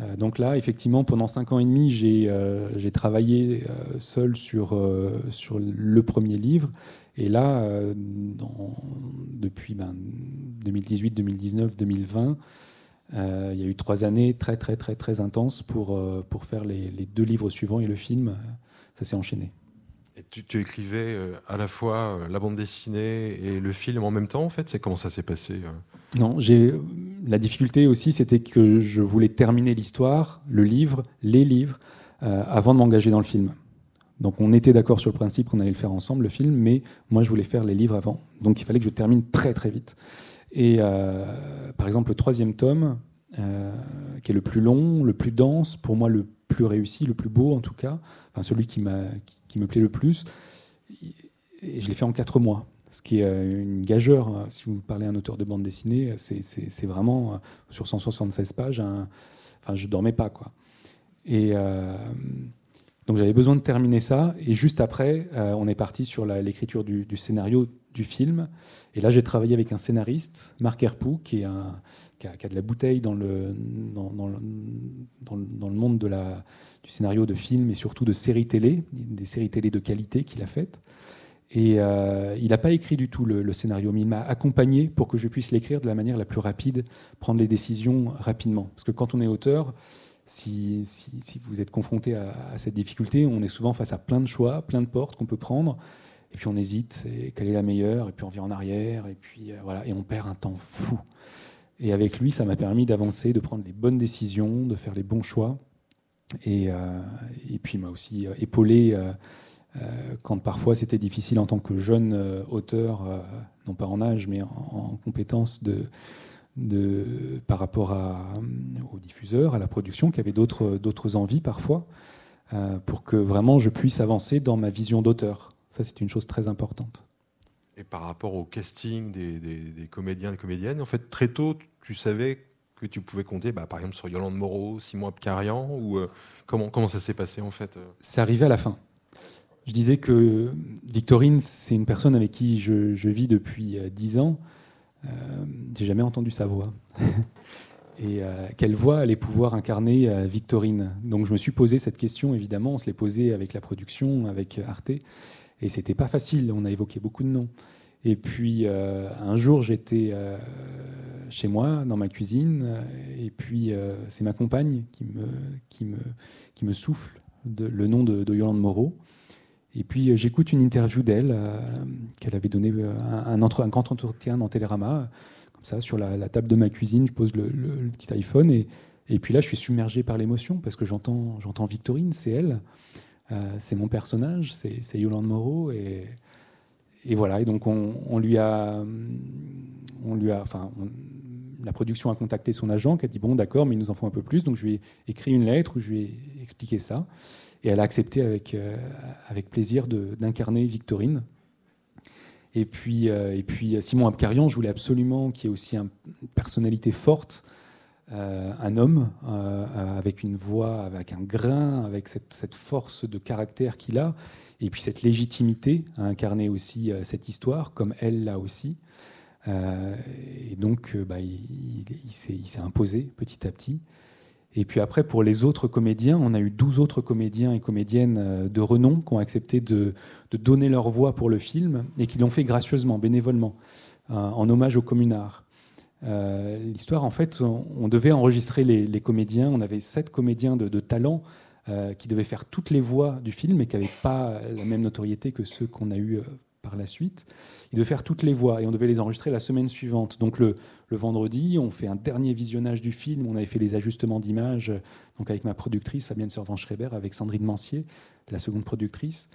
Euh, donc là, effectivement, pendant cinq ans et demi, j'ai euh, travaillé euh, seul sur, sur le premier livre. Et là, depuis 2018, 2019, 2020, il y a eu trois années très très très très intenses pour, pour faire les, deux livres suivants et le film. Ça s'est enchaîné. Et tu, écrivais à la fois la bande dessinée et le film en même temps, en fait? C'est comment ça s'est passé Non, j'ai la difficulté aussi, c'était que je voulais terminer l'histoire, le livre, les livres, euh, avant de m'engager dans le film. Donc on était d'accord sur le principe qu'on allait le faire ensemble, le film, mais moi je voulais faire les livres avant. Donc il fallait que je termine très très vite. Et euh, par exemple le troisième tome, euh, qui est le plus long, le plus dense, pour moi le plus réussi, le plus beau en tout cas, celui qui, qui me plaît le plus, et je l'ai fait en quatre mois ce qui est euh, une gageure. Hein. Si vous parlez à un auteur de bande dessinée, c'est vraiment euh, sur 176 pages. enfin, je dormais pas quoi. Et euh, donc j'avais besoin de terminer ça. Et juste après, on est parti sur l'écriture du, scénario du film. Et là, j'ai travaillé avec un scénariste, Marc Herpoux, qui, un, a, de la bouteille dans le, dans, le monde du scénario de film et surtout de séries télé, des séries télé de qualité qu'il a faites. Et euh, il n'a pas écrit du tout le, scénario, mais il m'a accompagné pour que je puisse l'écrire de la manière la plus rapide, prendre les décisions rapidement. Parce que quand on est auteur, si, vous êtes confronté à, cette difficulté, on est souvent face à plein de choix, plein de portes qu'on peut prendre, et puis on hésite, et quelle est la meilleure, et puis on vient en arrière, et puis euh, voilà, et on perd un temps fou. Et avec lui, ça m'a permis d'avancer, de prendre les bonnes décisions, de faire les bons choix, et, euh, et puis il m'a aussi épaulé quand parfois c'était difficile en tant que jeune euh, auteur, euh, non pas en âge, mais en, compétence de, de, par rapport à, aux diffuseurs, à la production, qui avaient d'autres envies parfois, pour que vraiment je puisse avancer dans ma vision d'auteur. Ça, c'est une chose très importante. Et par rapport au casting des, des, comédiens et comédiennes, en fait, très tôt, tu savais que tu pouvais compter, bah, par exemple, sur Yolande Moreau, Simon Abkarian, ou comment, comment ça s'est passé en fait C'est arrivé à la fin. Je disais que Victorine, c'est une personne avec qui je, vis depuis euh, dix ans. Euh, J'ai jamais entendu sa voix. et euh, quelle voix allait pouvoir incarner euh, Victorine? Donc je me suis posé cette question, évidemment. On se l'est posé avec la production, avec Arte. Et c'était pas facile. On a évoqué beaucoup de noms. Et puis un jour, j'étais chez moi, dans ma cuisine, et puis c'est ma compagne qui me, qui me, qui me souffle le nom de, de Yolande Moreau. Et puis euh, j'écoute une interview d'elle, euh, qu'elle avait donné euh, un, un, grand entretien dans Télérama, comme ça, sur la, table de ma cuisine, je pose le, petit iPhone, et, et, puis là je suis submergé par l'émotion, parce que j'entends, j'entends Victorine, c'est elle, c'est mon personnage, c'est, Yolande Moreau, et, et, voilà, et donc on, lui a... On lui a enfin, la production a contacté son agent qui a dit bon d'accord mais il nous en faut un peu plus. Donc je lui ai écrit une lettre où je lui ai expliqué ça et elle a accepté avec, euh, avec plaisir d'incarner Victorine. Et puis, euh, et puis Simon Abkarian, je voulais absolument qu'il y ait aussi une personnalité forte, euh, un homme avec une voix, avec un grain, avec cette, cette force de caractère qu'il a, et puis cette légitimité à incarner aussi cette histoire, comme elle l'a aussi. et donc, bah, il, il s'est imposé petit à petit. Et puis après, pour les autres comédiens, on a eu 12 autres comédiens et comédiennes euh, de renom qui ont accepté de, donner leur voix pour le film et qui l'ont fait gracieusement, bénévolement, euh, en hommage au communard. Euh, l'histoire, en fait, on, devait enregistrer les, comédiens. On avait sept comédiens de, talent qui devaient faire toutes les voix du film et qui n'avaient pas la même notoriété que ceux qu'on a eus par la suite. Ils devaient faire toutes les voix et on devait les enregistrer la semaine suivante. Donc le, vendredi, on fait un dernier visionnage du film. On avait fait les ajustements d'image donc avec ma productrice Fabienne Servan-Schreiber, avec Sandrine Mancier, la seconde productrice.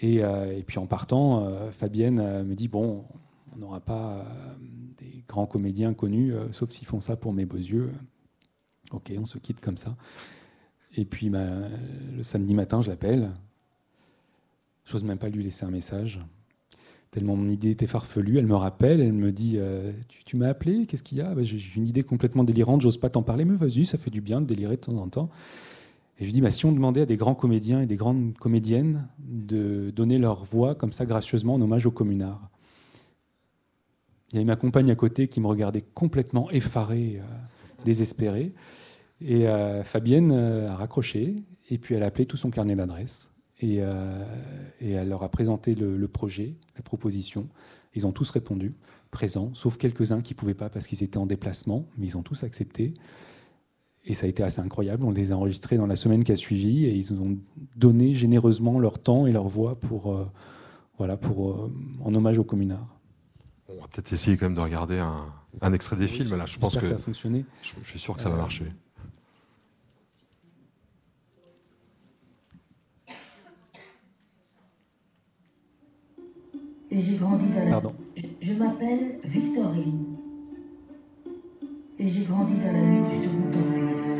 Et, euh, puis en partant, euh, Fabienne euh, me dit bon, on n'aura pas des grands comédiens connus, sauf s'ils font ça pour mes beaux yeux. Ok, on se quitte comme ça. Et puis bah, le samedi matin, je l'appelle. Je n'ose même pas lui laisser un message. Tellement mon idée était farfelue. Elle me rappelle, elle me dit Tu, m'as appelé Qu'est-ce qu'il y a? Bah, J'ai une idée complètement délirante, j'ose pas t'en parler, mais vas-y, ça fait du bien de délirer de temps en temps. Et je lui dis bah, Si on demandait à des grands comédiens et des grandes comédiennes de donner leur voix comme ça gracieusement en hommage aux communards. Il y avait ma compagne à côté qui me regardait complètement effarée, désespérée. Et Fabienne a raccroché, et puis elle a appelé tout son carnet d'adresses. Et, euh, et, elle leur a présenté le, projet, la proposition. Ils ont tous répondu, présents, sauf quelques-uns qui ne pouvaient pas parce qu'ils étaient en déplacement, mais ils ont tous accepté. Et ça a été assez incroyable. On les a enregistrés dans la semaine qui a suivi et ils ont donné généreusement leur temps et leur voix pour, euh, voilà, pour, euh, en hommage aux communards. On va peut-être essayer quand même de regarder un, un extrait des films. Là, je pense que, ça a fonctionné. Je, je, suis sûr que ça va marcher. Et j'ai grandi dans la... Je, m'appelle Victorine. Et j'ai grandi dans la nuit du Second Empire.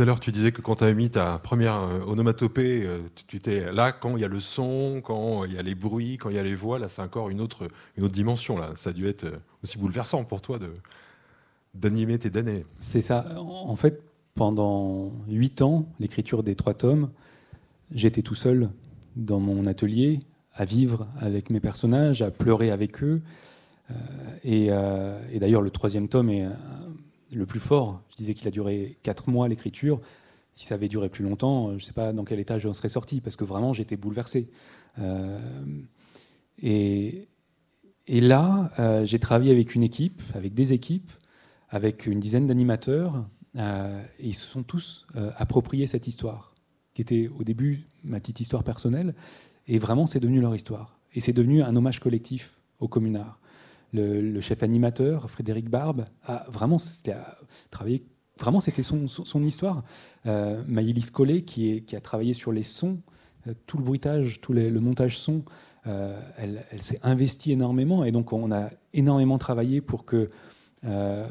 Tout à l'heure, tu disais que quand tu as mis ta première euh, onomatopée, euh, tu étais là quand il y a le son, quand il y a les bruits, quand il y a les voix. Là, c'est encore une autre, une autre dimension. Là. Ça a dû être euh, aussi bouleversant pour toi d'animer tes damnés. C'est ça. En fait, pendant huit ans, l'écriture des trois tomes, j'étais tout seul dans mon atelier, à vivre avec mes personnages, à pleurer avec eux. et, et d'ailleurs, le troisième tome est le plus fort. Je disais qu'il a duré quatre mois l'écriture. Si ça avait duré plus longtemps, je ne sais pas dans quel état j'en serais sorti, parce que vraiment j'étais bouleversé. Euh, et, là, euh, j'ai travaillé avec une équipe, avec des équipes, avec une dizaine d'animateurs, euh, et ils se sont tous appropriés cette histoire, qui était au début ma petite histoire personnelle, et vraiment c'est devenu leur histoire. Et c'est devenu un hommage collectif aux communards le, chef animateur, Frédéric Barbe, a vraiment travaillé. Vraiment, c'était son, histoire. Euh, Maïlis Collet, qui, a travaillé sur les sons, euh, tout le bruitage, tout le montage son, euh, elle, s'est investie énormément. Et donc, on a énormément travaillé pour que la,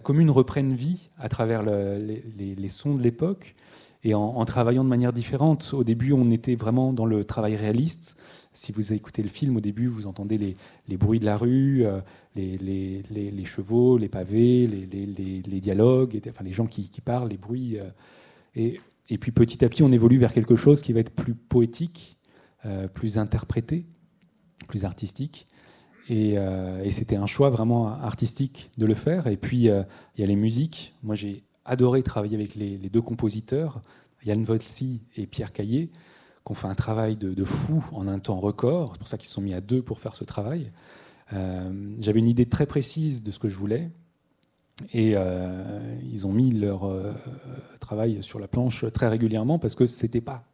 commune reprenne vie à travers les, sons de l'époque et en, travaillant de manière différente. Au début, on était vraiment dans le travail réaliste. Si vous écoutez le film, au début, vous entendez les, bruits de la rue, euh, les, chevaux, les pavés, les, dialogues, enfin, les gens qui, parlent, les bruits. Euh, et, puis petit à petit, on évolue vers quelque chose qui va être plus poétique, euh, plus interprété, plus artistique. Et, et c'était un choix vraiment artistique de le faire. Et puis, il y a les musiques. Moi, j'ai adoré travailler avec les, deux compositeurs, Yann Volsi et Pierre Caillé qu'on fait un travail de, fou en un temps record. C'est pour ça qu'ils se sont mis à deux pour faire ce travail. Euh, j'avais une idée très précise de ce que je voulais. Et euh, ils ont mis leur euh, travail sur la planche très régulièrement parce que ce n'était pas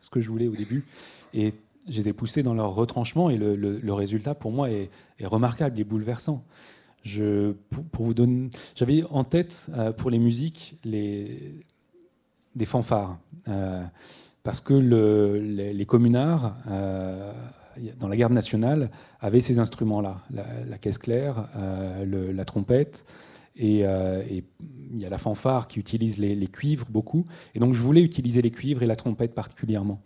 ce que je voulais au début. Et je les ai poussés dans leur retranchement et le, résultat pour moi est, remarquable, et bouleversant. J'avais en tête pour les musiques les, des fanfares parce que les, communards, euh, dans la garde nationale, avaient ces instruments-là, la, caisse claire, euh, la trompette, euh, et, il y a la fanfare qui utilise les, cuivres beaucoup. Et donc je voulais utiliser les cuivres et la trompette particulièrement.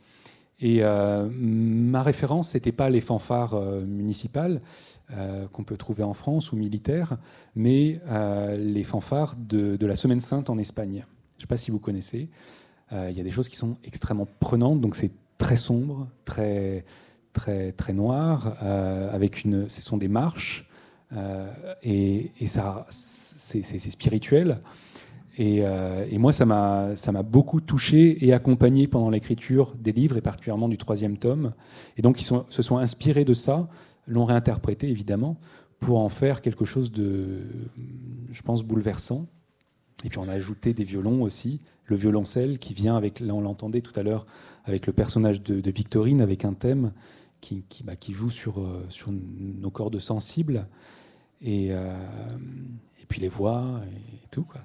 Et ma référence, ce n'était pas les fanfares municipales qu'on peut trouver en France ou militaires, mais les fanfares de, la Semaine Sainte en Espagne. Je ne sais pas si vous connaissez. Euh, il y a des choses qui sont extrêmement prenantes, donc c'est très sombre, très, très, très noir, euh, avec une, ce sont des marches, euh, et, ça, c'est spirituel. Et, euh, moi, ça m'a beaucoup touché et accompagné pendant l'écriture des livres, et particulièrement du troisième tome. Et donc, ils se sont inspirés de ça, l'ont réinterprété évidemment, pour en faire quelque chose de, je pense, bouleversant. Et puis on a ajouté des violons aussi, le violoncelle qui vient avec, là on l'entendait tout à l'heure, avec le personnage de, Victorine, avec un thème qui, qui, bah, joue sur, euh, sur nos cordes sensibles. Et, euh, et puis les voix et tout. Quoi.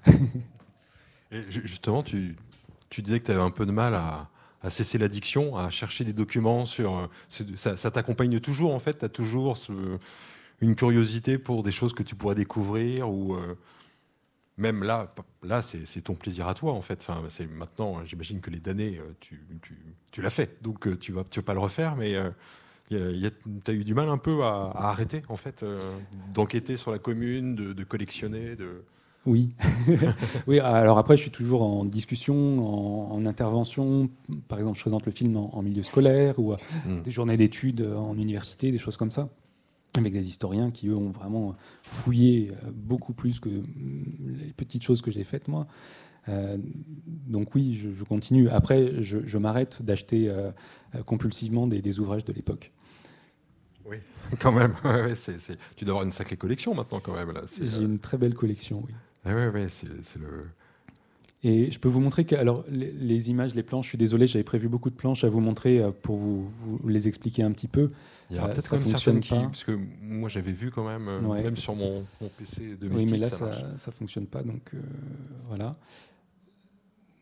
Et ju- justement, tu, tu disais que tu avais un peu de mal à, à cesser l'addiction, à chercher des documents sur. euh, Ça, t'accompagne toujours, en fait? Tu as toujours une curiosité pour des choses que tu pourrais découvrir ou. euh, même là, là c'est ton plaisir à toi, en fait. Enfin, maintenant, j'imagine que les damnés, euh, tu, tu, tu l'as fait, donc tu vas, tu vas pas le refaire, mais euh, tu as eu du mal un peu à, arrêter, en fait, d'enquêter sur la commune, de, de collectionner, de. Oui. oui, alors après, je suis toujours en discussion, en, en intervention. Par exemple, je présente le film en, en milieu scolaire ou à Mm. des journées d'études en université, des choses comme ça, avec des historiens qui, eux, ont vraiment fouillé euh, beaucoup plus que mm, les petites choses que j'ai faites, moi. Euh, donc oui, je, je continue. Après, je, je m'arrête d'acheter euh, euh, compulsivement des, des ouvrages de l'époque. Oui, quand même. Ouais, ouais, Tu dois avoir une sacrée collection maintenant, quand même. J'ai euh, une très belle collection, oui. C'est, le. Et je peux vous montrer que alors les, les images, les planches. Je suis désolé, j'avais prévu beaucoup de planches à vous montrer euh, pour vous, vous les expliquer un petit peu. Il y a Euh, peut-être quand même certaines qui. Parce que moi, j'avais vu quand même, euh, Ouais. même sur mon, mon PC Oui, domestique, mais là ça, ça fonctionne pas, donc euh, voilà.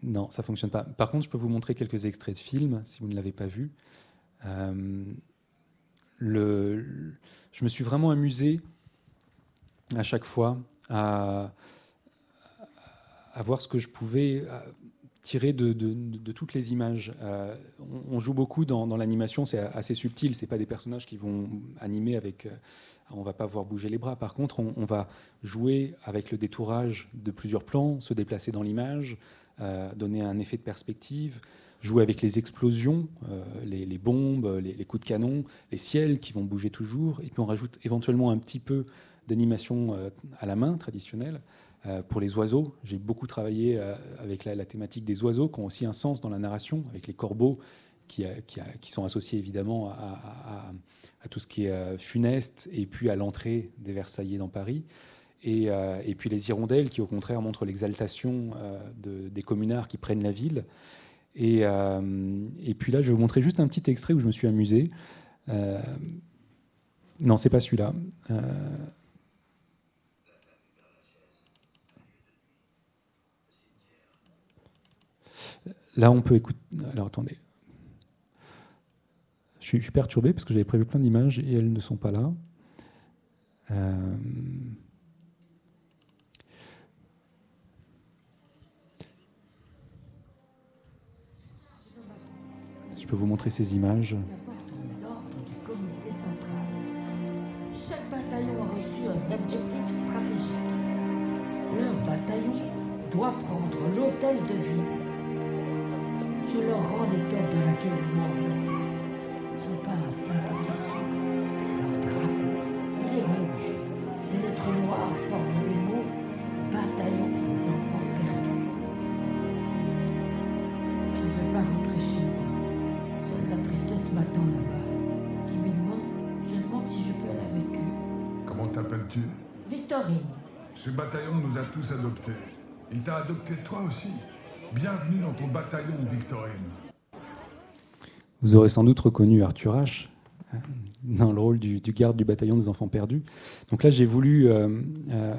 Non, ça fonctionne pas. Par contre, je peux vous montrer quelques extraits de films si vous ne l'avez pas vu. Euh, le- je me suis vraiment amusé à chaque fois à, à voir ce que je pouvais euh, tirer de, toutes les images. Euh, on, joue beaucoup dans, l'animation, c'est assez subtil. C'est pas des personnages qui vont animer avec. euh, on va pas voir bouger les bras. Par contre, on, va jouer avec le détourage de plusieurs plans, se déplacer dans l'image, euh, donner un effet de perspective, jouer avec les explosions, les, bombes, les, les coups de canon, les ciels qui vont bouger toujours. Et puis on rajoute éventuellement un petit peu d'animation à la main traditionnelle. Euh, pour les oiseaux, j'ai beaucoup travaillé euh, avec la, thématique des oiseaux qui ont aussi un sens dans la narration, avec les corbeaux qui, euh, sont associés évidemment à, tout ce qui est funeste et puis à l'entrée des Versaillais dans Paris. Et, puis les hirondelles qui au contraire montrent l'exaltation de- des communards qui prennent la ville. Et, puis là, je vais vous montrer juste un petit extrait où je me suis amusé. Euh, non, c'est pas celui-là. Là, on peut écouter. Alors, attendez. Je suis, perturbé parce que j'avais prévu plein d'images et elles ne sont pas là. Euh, Je peux vous montrer ces images. Chaque bataillon a reçu un objectif stratégique. Leur bataillon doit prendre l'hôtel de ville. Je leur rends l'étoffe dans laquelle ils m'enveloppent. Ce n'est pas un simple tissu, c'est leur drapeau. Il est rouge. Des lettres noires forment les mots Bataillon des enfants perdus. Je ne veux pas rentrer chez moi. Seule la tristesse m'attend là-bas. Timidement, je demande si je peux aller avec eux. Comment t'appelles-tu? Victorine, Ce bataillon nous a tous adoptés. Il t'a adopté toi aussi? Bienvenue dans ton bataillon, Victorine. Vous aurez sans doute reconnu Arthur H. euh, dans le rôle du, garde du bataillon des enfants perdus. Donc là, j'ai voulu euh, euh,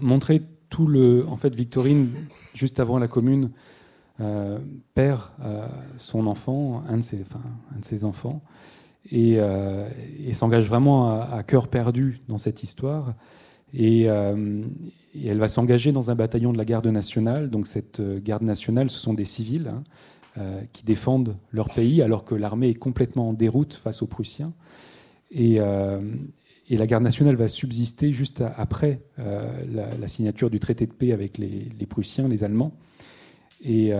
montrer tout le. En fait, Victorine, juste avant la commune, perd son enfant, un de ses, enfin, un de ses enfants, et, et s'engage vraiment à, à cœur perdu dans cette histoire. Et, euh, et elle va s'engager dans un bataillon de la garde nationale. Donc cette euh, garde nationale, ce sont des civils. hein, euh, qui défendent leur pays alors que l'armée est complètement en déroute face aux Prussiens. Et, la garde nationale va subsister juste après la, signature du traité de paix avec les, Prussiens, les Allemands. Et,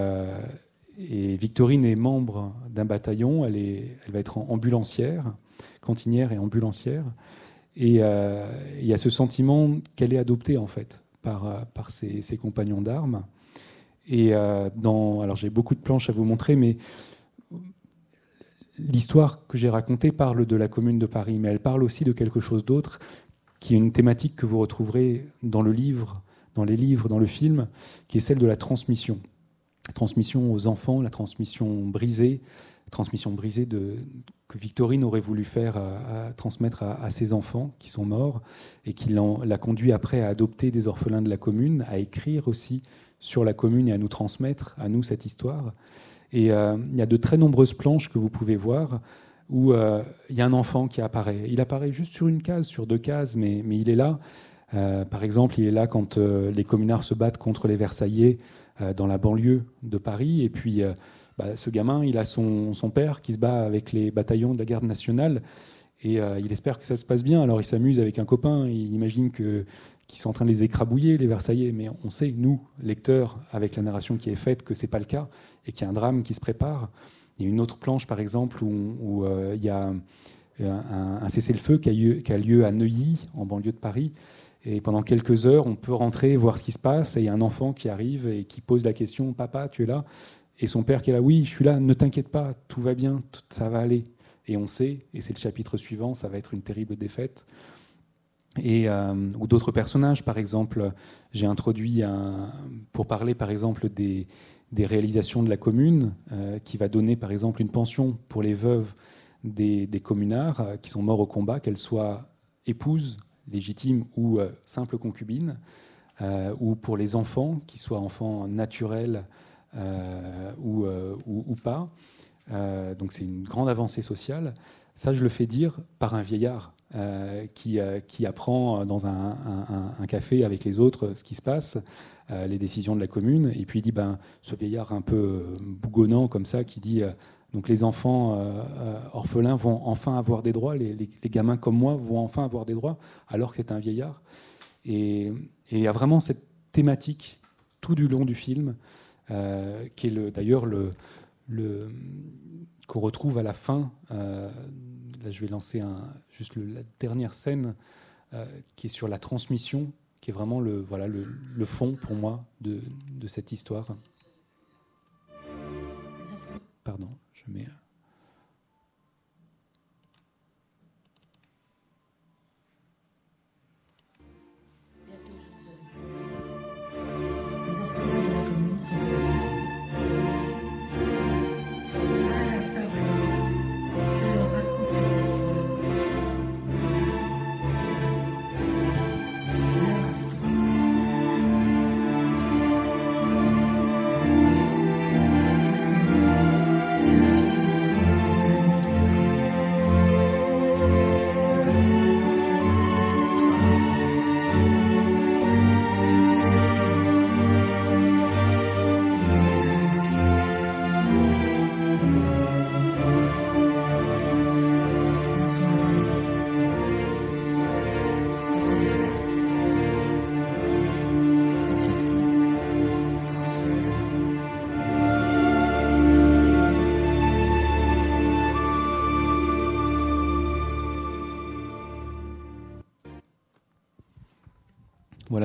Victorine est membre d'un bataillon, elle, va être ambulancière, cantinière et ambulancière. Et euh, il y a ce sentiment qu'elle est adoptée en fait par, par ses, ses compagnons d'armes. Et dans, alors j'ai beaucoup de planches à vous montrer, mais l'histoire que j'ai racontée parle de la Commune de Paris, mais elle parle aussi de quelque chose d'autre, qui est une thématique que vous retrouverez dans le livre, dans les livres, dans le film, qui est celle de la transmission. Transmission aux enfants, la transmission brisée, transmission brisée de, que Victorine aurait voulu faire, transmettre à, ses enfants qui sont morts, et qui l'a conduit après à adopter des orphelins de la commune, à écrire aussi sur la commune et à nous transmettre, à nous, cette histoire. Et euh, il y a de très nombreuses planches que vous pouvez voir où euh, il y a un enfant qui apparaît. Il apparaît juste sur une case, sur deux cases, mais, mais il est là. Euh, par exemple, il est là quand les communards se battent contre les Versaillais dans la banlieue de Paris. Et puis, bah, ce gamin, il a son, son, père qui se bat avec les bataillons de la garde nationale. Et il espère que ça se passe bien. Alors, il s'amuse avec un copain. Il imagine que qui sont en train de les écrabouiller, les Versaillais. Mais on sait, nous, lecteurs, avec la narration qui est faite, que ce n'est pas le cas et qu'il y a un drame qui se prépare. Il y a une autre planche, par exemple, où, euh, il y a un, cessez-le-feu qui, qui, a lieu à Neuilly, en banlieue de Paris. Et pendant quelques heures, on peut rentrer, voir ce qui se passe. Et il y a un enfant qui arrive et qui pose la question Papa, tu es là? Et son père qui est là Oui, je suis là, ne t'inquiète pas, tout va bien, ça va aller. Et on sait, et c'est le chapitre suivant, ça va être une terrible défaite. Et, euh, ou d'autres personnages, par exemple, j'ai introduit pour parler par exemple des, réalisations de la commune, euh, qui va donner par exemple une pension pour les veuves des, des communards euh, qui sont morts au combat, qu'elles soient épouses légitimes ou simples concubines, ou pour les enfants, qu'ils soient enfants naturels ou, ou, ou, pas. donc c'est une grande avancée sociale. Ça, je le fais dire par un vieillard euh, qui, euh, qui, apprend dans un, café avec les autres ce qui se passe, euh, les décisions de la commune, et puis il dit, ben, ce vieillard un peu bougonnant comme ça, qui dit, donc les enfants orphelins vont enfin avoir des droits, les, les, gamins comme moi vont enfin avoir des droits, alors que c'est un vieillard. Et, il y a vraiment cette thématique tout du long du film, qui est d'ailleurs le, le qu'on retrouve à la fin là, je vais lancer un, juste la dernière scène euh, qui est sur la transmission, qui est vraiment le, voilà, le, le fond pour moi de, de, cette histoire. Pardon, je mets.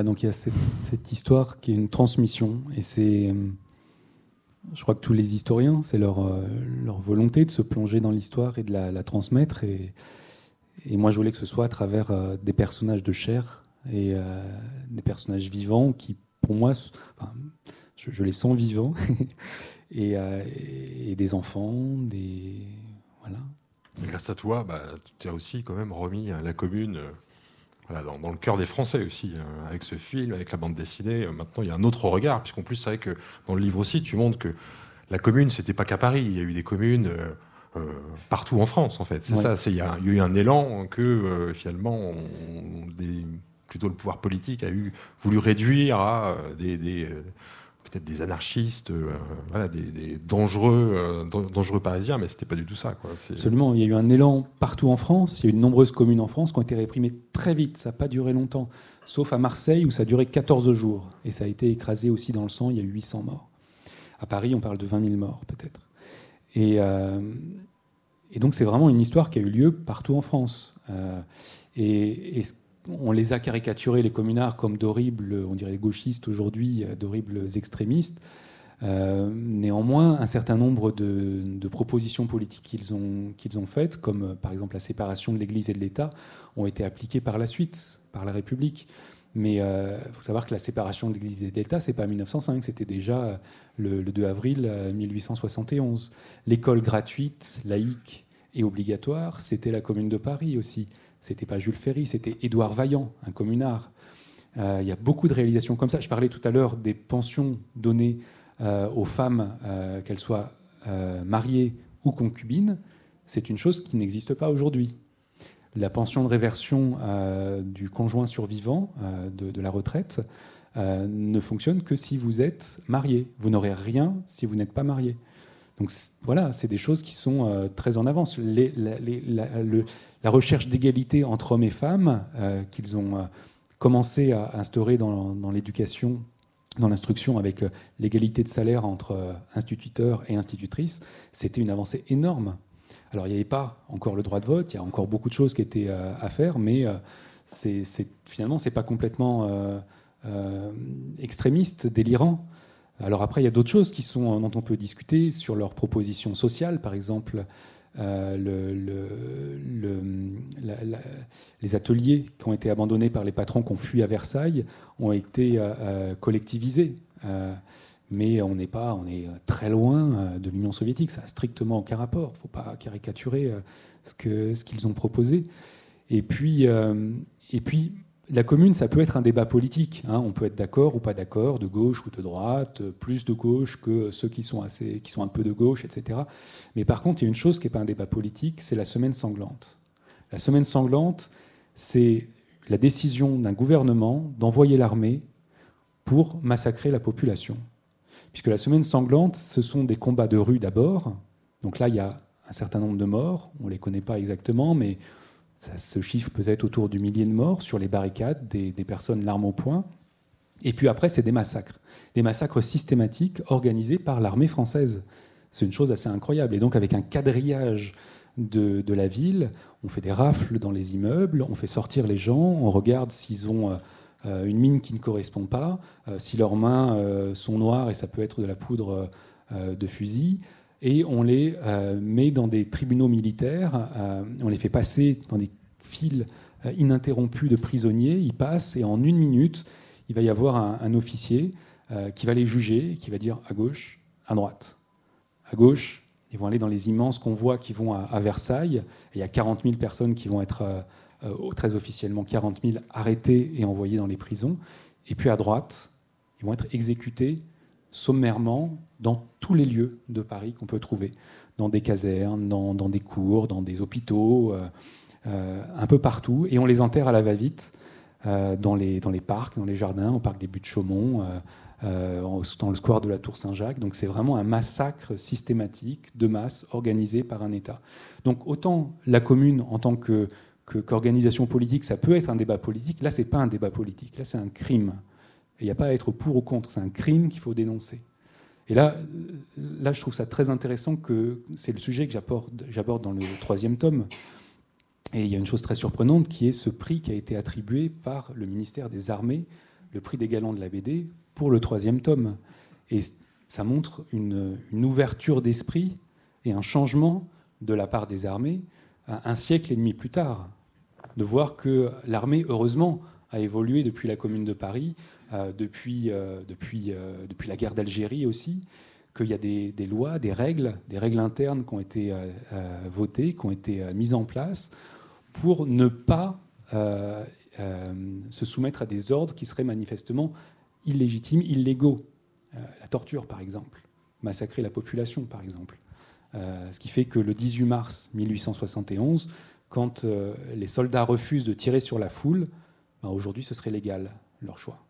Donc il y a cette, histoire qui est une transmission, et c'est, je crois que tous les historiens, c'est leur, euh, leur volonté de se plonger dans l'histoire et de la, transmettre. Et, moi, je voulais que ce soit à travers euh, des personnages de chair et euh, des personnages vivants qui, pour moi, je, les sens vivants, et, des enfants, des voilà. grâce à toi, bah, tu as aussi quand même remis à la commune dans, le cœur des Français aussi, euh, avec ce film, avec la bande dessinée. Euh, maintenant, il y a un autre regard, puisqu'en plus, c'est vrai que dans le livre aussi, tu montres que la commune, c'était pas qu'à Paris. Il y a eu des communes euh, partout en France, en fait. C'est ça. Il y, a eu un élan que finalement, plutôt le pouvoir politique a eu voulu réduire à des peut-être des anarchistes, euh, voilà, des, dangereux, euh, dangereux parisiens, mais c'était pas du tout ça. Quoi. Absolument, il y a eu un élan partout en France, il y a eu de nombreuses communes en France qui ont été réprimées très vite, ça n'a pas duré longtemps, sauf à Marseille où ça a duré 14 jours, et ça a été écrasé aussi dans le sang, il y a eu 800 morts. À Paris, on parle de 20 000 morts peut-être. Et, euh, et donc c'est vraiment une histoire qui a eu lieu partout en France. et, et on les a caricaturés, les communards, comme d'horribles, on dirait gauchistes aujourd'hui, d'horribles extrémistes. Euh, néanmoins, un certain nombre de, propositions politiques qu'ils ont, faites, comme euh, par exemple la séparation de l'Église et de l'État, ont été appliquées par la suite, par la République. Mais il euh, faut savoir que la séparation de l'Église et de l'État, c'est pas 1905, c'était déjà le, 2 avril 1871. L'école gratuite, laïque et obligatoire, c'était la Commune de Paris aussi. C'était pas Jules Ferry, c'était Édouard Vaillant, un communard. Il y a beaucoup de réalisations comme ça. Je parlais tout à l'heure des pensions données euh, aux femmes, euh, qu'elles soient euh, mariées ou concubines, c'est une chose qui n'existe pas aujourd'hui. La pension de réversion du conjoint survivant de, la retraite ne fonctionne que si vous êtes marié. Vous n'aurez rien si vous n'êtes pas marié. Donc voilà, c'est des choses qui sont très en avance. Recherche d'égalité entre hommes et femmes qu'ils ont commencé à instaurer dans l'éducation dans l'instruction avec euh, l'égalité de salaire entre euh, instituteurs et institutrices, c'était une avancée énorme. Alors il n'y avait pas encore le droit de vote, il y a encore beaucoup de choses qui étaient euh, à faire, mais finalement, ce n'est pas complètement extrémiste, délirant. Alors après, il y a d'autres choses qui sont, dont on peut discuter sur leurs propositions sociales, par exemple euh, les ateliers qui ont été abandonnés par les patrons qui ont fui à Versailles ont été euh, euh, collectivisés. mais on n'est pas, on est très loin de l'Union soviétique. Ça n'a strictement aucun rapport. Il ne faut pas caricaturer ce qu'ils ont proposé. Et puis la commune, ça peut être un débat politique. Hein. On peut être d'accord ou pas d'accord, de gauche ou de droite, plus de gauche que ceux qui sont, assez, qui sont un peu de gauche, etc. Mais par contre, il y a une chose qui n'est pas un débat politique, c'est la semaine sanglante. La semaine sanglante, c'est la décision d'un gouvernement d'envoyer l'armée pour massacrer la population. Puisque la semaine sanglante, ce sont des combats de rue d'abord. Donc là, il y a un certain nombre de morts. On ne les connaît pas exactement, mais ça se chiffre peut-être autour du millier de morts sur les barricades, des, personnes l'arme au poing. Et puis après, c'est des massacres. Des massacres systématiques organisés par l'armée française. C'est une chose assez incroyable. Et donc, avec un quadrillage de, la ville, on fait des rafles dans les immeubles, on fait sortir les gens, on regarde s'ils ont euh, une mine qui ne correspond pas, euh, si leurs mains euh, sont noires et ça peut être de la poudre de fusil et on les euh, met dans des tribunaux militaires, euh, on les fait passer dans des files euh, ininterrompus de prisonniers, ils passent et en une minute, il va y avoir un, officier qui va les juger, qui va dire à gauche, à droite. À gauche, ils vont aller dans les immenses convois qui vont à, Versailles, il y a 40 000 personnes qui vont être, très officiellement 40 000, arrêtées et envoyées dans les prisons. Et puis à droite, ils vont être exécutés sommairement dans tous les lieux de Paris qu'on peut trouver, dans des casernes, dans, des cours, dans des hôpitaux, euh, euh, un peu partout, et on les enterre à la va-vite euh, dans, les, parcs, dans les jardins, au parc des Buttes-Chaumont, dans le square de la Tour Saint-Jacques. Donc c'est vraiment un massacre systématique de masse organisé par un État. Donc autant la commune en tant que qu'organisation politique, ça peut être un débat politique. Là, c'est pas un débat politique. Là, c'est un crime. Il n'y a pas à être pour ou contre, c'est un crime qu'il faut dénoncer. Et là, je trouve ça très intéressant que c'est le sujet que j'aborde dans le troisième tome. Et il y a une chose très surprenante qui est ce prix qui a été attribué par le ministère des Armées, le prix des galants de la BD, pour le troisième tome. Et ça montre une, ouverture d'esprit et un changement de la part des armées un siècle et demi plus tard. De voir que l'armée, heureusement, a évolué depuis la Commune de Paris, depuis, euh, depuis, euh, depuis la guerre d'Algérie aussi, qu'il y a des, lois, des règles, des règles internes qui ont été votées, qui ont été mises en place pour ne pas se soumettre à des ordres qui seraient manifestement illégitimes, illégaux. la torture, par exemple, massacrer la population, par exemple. ce qui fait que le 18 mars 1871, quand les soldats refusent de tirer sur la foule, ben, aujourd'hui ce serait légal, leur choix.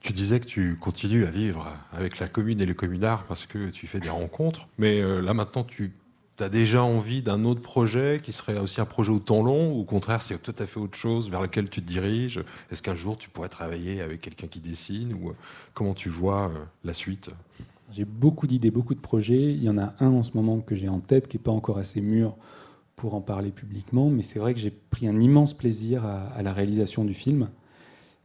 Tu disais que tu continues à vivre avec la commune et les communards parce que tu fais des rencontres, mais euh, là maintenant tu as déjà envie d'un autre projet qui serait aussi un projet au temps long ou au contraire c'est tout à fait autre chose vers lequel tu te diriges? Est-ce qu'un jour tu pourrais travailler avec quelqu'un qui dessine ou euh, comment tu vois euh, la suite? J'ai beaucoup d'idées, beaucoup de projets. Il y en a un en ce moment que j'ai en tête qui n'est pas encore assez mûr pour en parler publiquement, mais c'est vrai que j'ai pris un immense plaisir à, la réalisation du film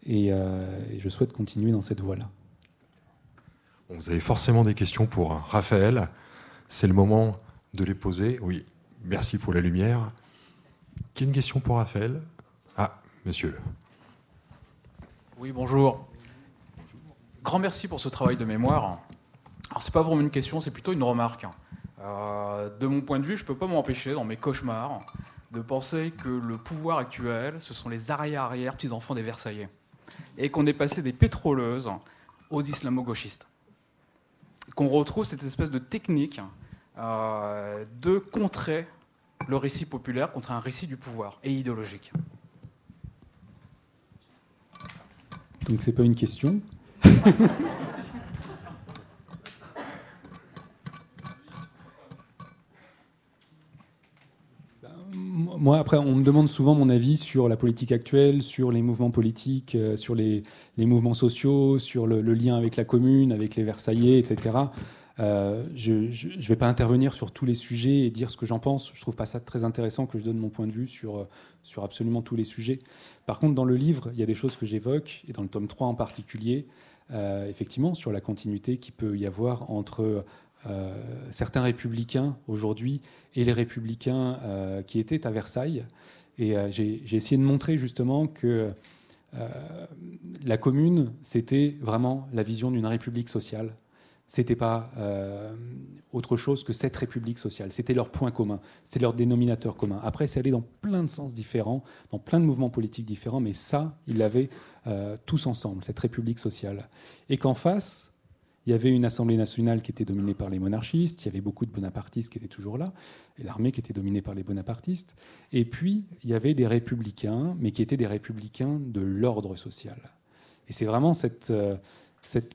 et, et je souhaite continuer dans cette voie-là. Vous avez forcément des questions pour Raphaël. C'est le moment de les poser. Oui, merci pour la lumière. Qui a une question pour Raphaël? Ah, monsieur. Oui, bonjour. Grand merci pour ce travail de mémoire. Alors, c'est pas vraiment une question, c'est plutôt une remarque. Euh, de mon point de vue, je ne peux pas m'empêcher, dans mes cauchemars, de penser que le pouvoir actuel, ce sont les arrière-arrière petits-enfants des Versaillais. Et qu'on est passé des pétroleuses aux islamo-gauchistes qu'on retrouve cette espèce de technique euh, de contrer le récit populaire contre un récit du pouvoir et idéologique. Donc c'est pas une question. moi, après, on me demande souvent mon avis sur la politique actuelle, sur les mouvements politiques, euh, sur les, mouvements sociaux, sur le, lien avec la commune, avec les Versaillais, etc. Euh, je ne vais pas intervenir sur tous les sujets et dire ce que j'en pense. Je trouve pas ça très intéressant que je donne mon point de vue sur, euh, sur absolument tous les sujets. Par contre, dans le livre, il y a des choses que j'évoque, et dans le tome 3 en particulier, effectivement, sur la continuité qu'il peut y avoir entre certains républicains aujourd'hui et les républicains euh, qui étaient à Versailles. Et euh, j'ai essayé de montrer justement que la commune, c'était vraiment la vision d'une république sociale. C'était pas autre chose que cette république sociale. C'était leur point commun, c'est leur dénominateur commun. Après, c'est allé dans plein de sens différents, dans plein de mouvements politiques différents, mais ça, ils l'avaient tous ensemble, cette république sociale. Et qu'en face, il y avait une Assemblée nationale qui était dominée par les monarchistes, il y avait beaucoup de bonapartistes qui étaient toujours là, et l'armée qui était dominée par les bonapartistes. Et puis, il y avait des républicains, mais qui étaient des républicains de l'ordre social. Et c'est vraiment cette, euh,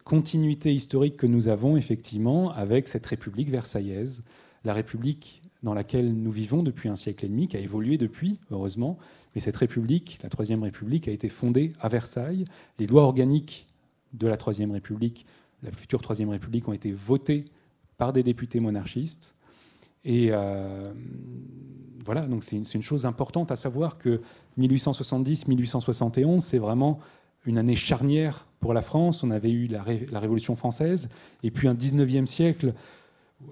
continuité historique que nous avons, effectivement, avec cette République versaillaise, la République dans laquelle nous vivons depuis un siècle et demi, qui a évolué depuis, heureusement, mais cette République, la Troisième République, a été fondée à Versailles. Les lois organiques de la Troisième République la future Troisième République ont été votées par des députés monarchistes. Et euh, voilà, donc c'est une, chose importante à savoir que 1870-1871, c'est vraiment une année charnière pour la France. On avait eu la, Révolution française, et puis un 19e siècle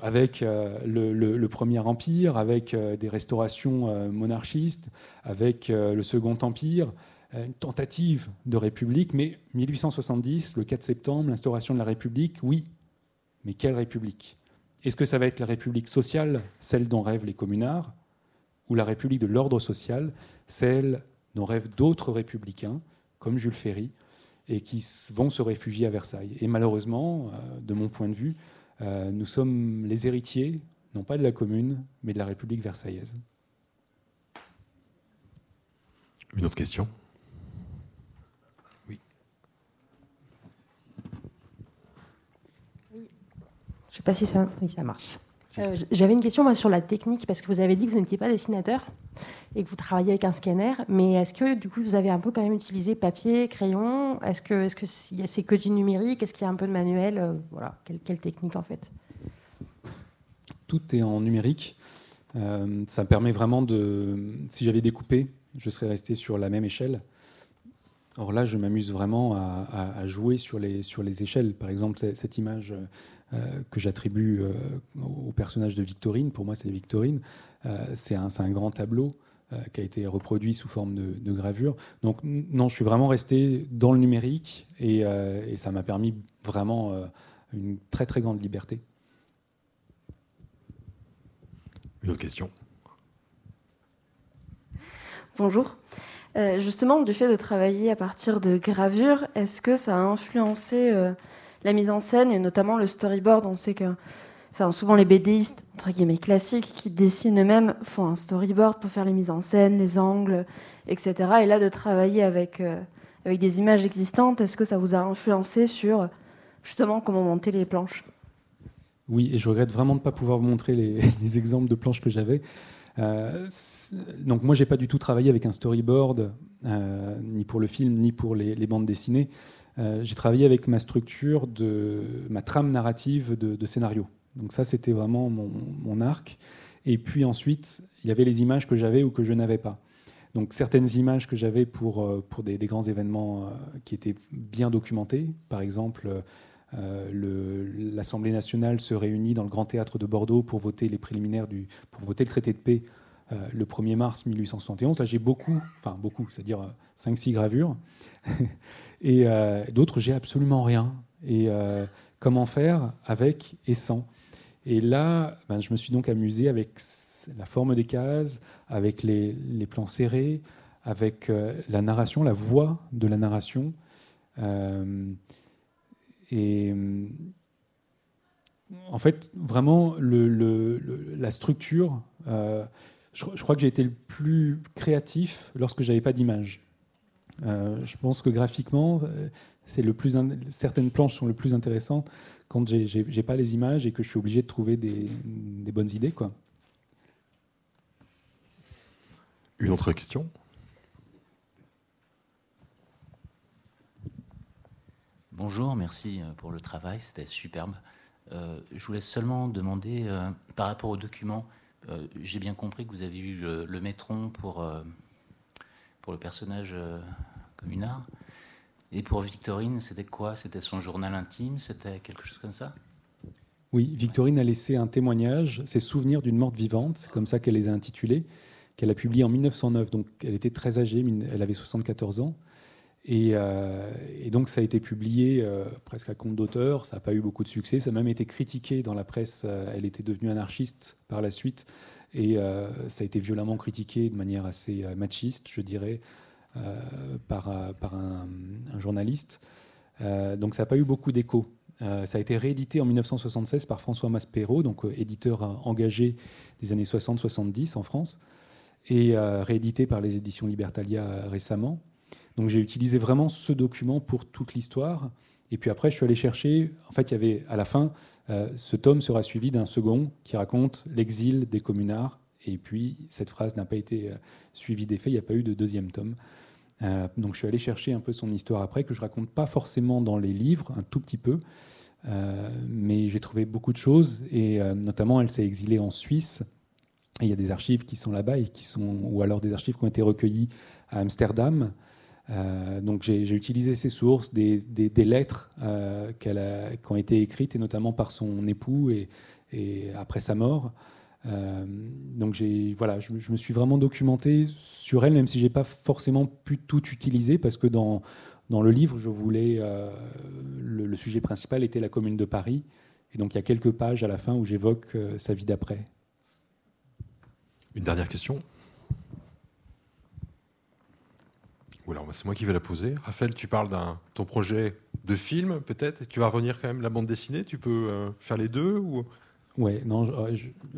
avec euh, le, Premier Empire, avec euh, des restaurations monarchistes, avec le Second Empire, une tentative de république, mais 1870, le 4 septembre, l'instauration de la République, oui, mais quelle République? Est-ce que ça va être la République sociale, celle dont rêvent les communards, ou la République de l'ordre social, celle dont rêvent d'autres républicains, comme Jules Ferry, et qui vont se réfugier à Versailles? Et malheureusement, euh, de mon point de vue, euh, nous sommes les héritiers, non pas de la commune, mais de la République versaillaise. Une autre question? Sais pas si ça, oui, ça marche. Euh, j'avais une question moi, sur la technique, parce que vous avez dit que vous n'étiez pas dessinateur et que vous travailliez avec un scanner, mais est-ce que du coup vous avez un peu quand même utilisé papier, crayon? Est-ce que est-ce que c'est que du numérique Est-ce qu'il y a un peu de manuel? Euh, Voilà, quelle, technique en fait? Tout est en numérique. Euh, ça permet vraiment de. Si j'avais découpé, je serais resté sur la même échelle. Or là, je m'amuse vraiment à, jouer sur les, sur les échelles. Par exemple, cette image que j'attribue euh, au personnage de Victorine, pour moi c'est Victorine, euh, c'est un, un, grand tableau qui a été reproduit sous forme de, gravure. Donc non, je suis vraiment resté dans le numérique et, et ça m'a permis vraiment une très très grande liberté. Une autre question? Bonjour. justement, du fait de travailler à partir de gravures, est-ce que ça a influencé la mise en scène et notamment le storyboard. On sait que enfin, souvent les BDistes, entre guillemets classiques, qui dessinent eux-mêmes, font un storyboard pour faire les mises en scène, les angles, etc. Et là, de travailler avec, euh, avec des images existantes, est-ce que ça vous a influencé sur justement comment monter les planches? Oui, et je regrette vraiment de ne pas pouvoir vous montrer les, exemples de planches que j'avais. Euh, donc moi, j'ai pas du tout travaillé avec un storyboard, euh, ni pour le film, ni pour les bandes dessinées. Euh, j'ai travaillé avec ma structure, ma trame narrative de, scénario. Donc ça, c'était vraiment mon, arc. Et puis ensuite, il y avait les images que j'avais ou que je n'avais pas. Donc certaines images que j'avais pour, euh, des, grands événements euh, qui étaient bien documentés, par exemple l'Assemblée nationale se réunit dans le Grand Théâtre de Bordeaux pour voter les préliminaires du, pour voter le traité de paix le 1er mars 1871. Là j'ai beaucoup, enfin beaucoup, c'est-à-dire 5-6 gravures, et d'autres j'ai absolument rien. Et comment faire avec et sans? Et là, ben, je me suis donc amusé avec la forme des cases, avec les, plans serrés, avec euh, la narration, la voix de la narration. Euh, et en fait, vraiment, la structure, euh, je, crois que j'ai été le plus créatif lorsque j'avais pas d'image. Je pense que graphiquement, c'est le plus certaines planches sont le plus intéressantes quand j'ai pas les images et que je suis obligé de trouver des, des bonnes idées, quoi. Une autre question? Bonjour, merci euh, pour le travail, c'était superbe. Euh, je voulais seulement demander, euh, par rapport au document, j'ai bien compris que vous avez eu le, le métron pour, pour le personnage communard. Et pour Victorine, c'était quoi? C'était son journal intime? C'était quelque chose comme ça? Oui, Victorine a laissé un témoignage, ses souvenirs d'une morte vivante, c'est comme ça qu'elle les a intitulés qu'elle a publié en 1909. Donc elle était très âgée, elle avait 74 ans. Euh, et, donc ça a été publié euh, presque à compte d'auteur, ça n'a pas eu beaucoup de succès, ça a même été critiqué dans la presse, euh, elle était devenue anarchiste par la suite, et ça a été violemment critiqué de manière assez machiste, je dirais, par, par un, journaliste. donc ça n'a pas eu beaucoup d'écho. ça a été réédité en 1976 par François Maspero, donc éditeur engagé des années 60-70 en France et euh, réédité par les éditions Libertalia euh, récemment. Donc j'ai utilisé vraiment ce document pour toute l'histoire. Et puis après, je suis allé chercher. En fait, il y avait à la fin, euh, ce tome sera suivi d'un second qui raconte l'exil des communards. Et puis cette phrase n'a pas été suivie des faits. Il n'y a pas eu de deuxième tome. donc je suis allé chercher un peu son histoire après, que je raconte pas forcément dans les livres, un tout petit peu. mais j'ai trouvé beaucoup de choses. Et notamment, elle s'est exilée en Suisse il y a des archives qui sont là-bas ou alors des archives qui ont été recueillies à Amsterdam. Euh, donc j'ai utilisé ces sources, des, lettres euh, qui ont été écrites et notamment par son époux et, après sa mort. Euh, donc voilà, je, me suis vraiment documenté sur elle, même si j'ai pas forcément pu tout utiliser parce que dans dans le livre, je voulais le, le, sujet principal était la Commune de Paris, et donc il y a quelques pages à la fin où j'évoque sa vie d'après. Une dernière question Alors c'est moi qui vais la poser. Raphaël, tu parles d'un ton projet de film peut-être. Tu vas revenir quand même la bande dessinée. Tu peux euh, faire les deux ou? Ouais, non. Euh,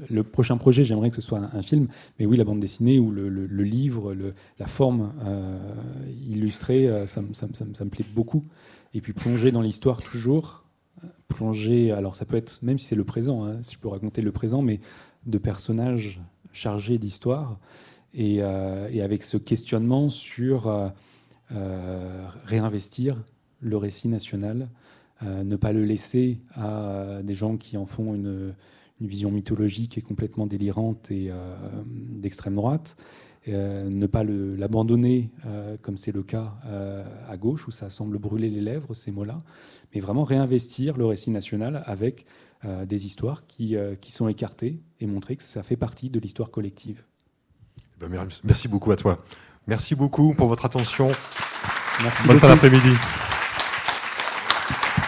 le prochain projet, j'aimerais que ce soit un, film, mais oui, la bande dessinée ou le, livre, la forme euh, illustrée, ça, me plaît beaucoup. Et puis plonger dans l'histoire toujours, plonger. Alors ça peut être, même si c'est le présent, hein, si je peux raconter le présent, mais de personnages chargé d'histoire euh, et, avec ce questionnement sur euh, euh, réinvestir le récit national, ne pas le laisser à des gens qui en font une, vision mythologique et complètement délirante et d'extrême droite. ne pas l'abandonner comme c'est le cas à gauche où ça semble brûler les lèvres ces mots-là, mais vraiment réinvestir le récit national avec des histoires qui sont écartées et montrer que ça fait partie de l'histoire collective. Ben, merci beaucoup à toi. Merci beaucoup pour votre attention. Merci Bonne fin d'après-midi.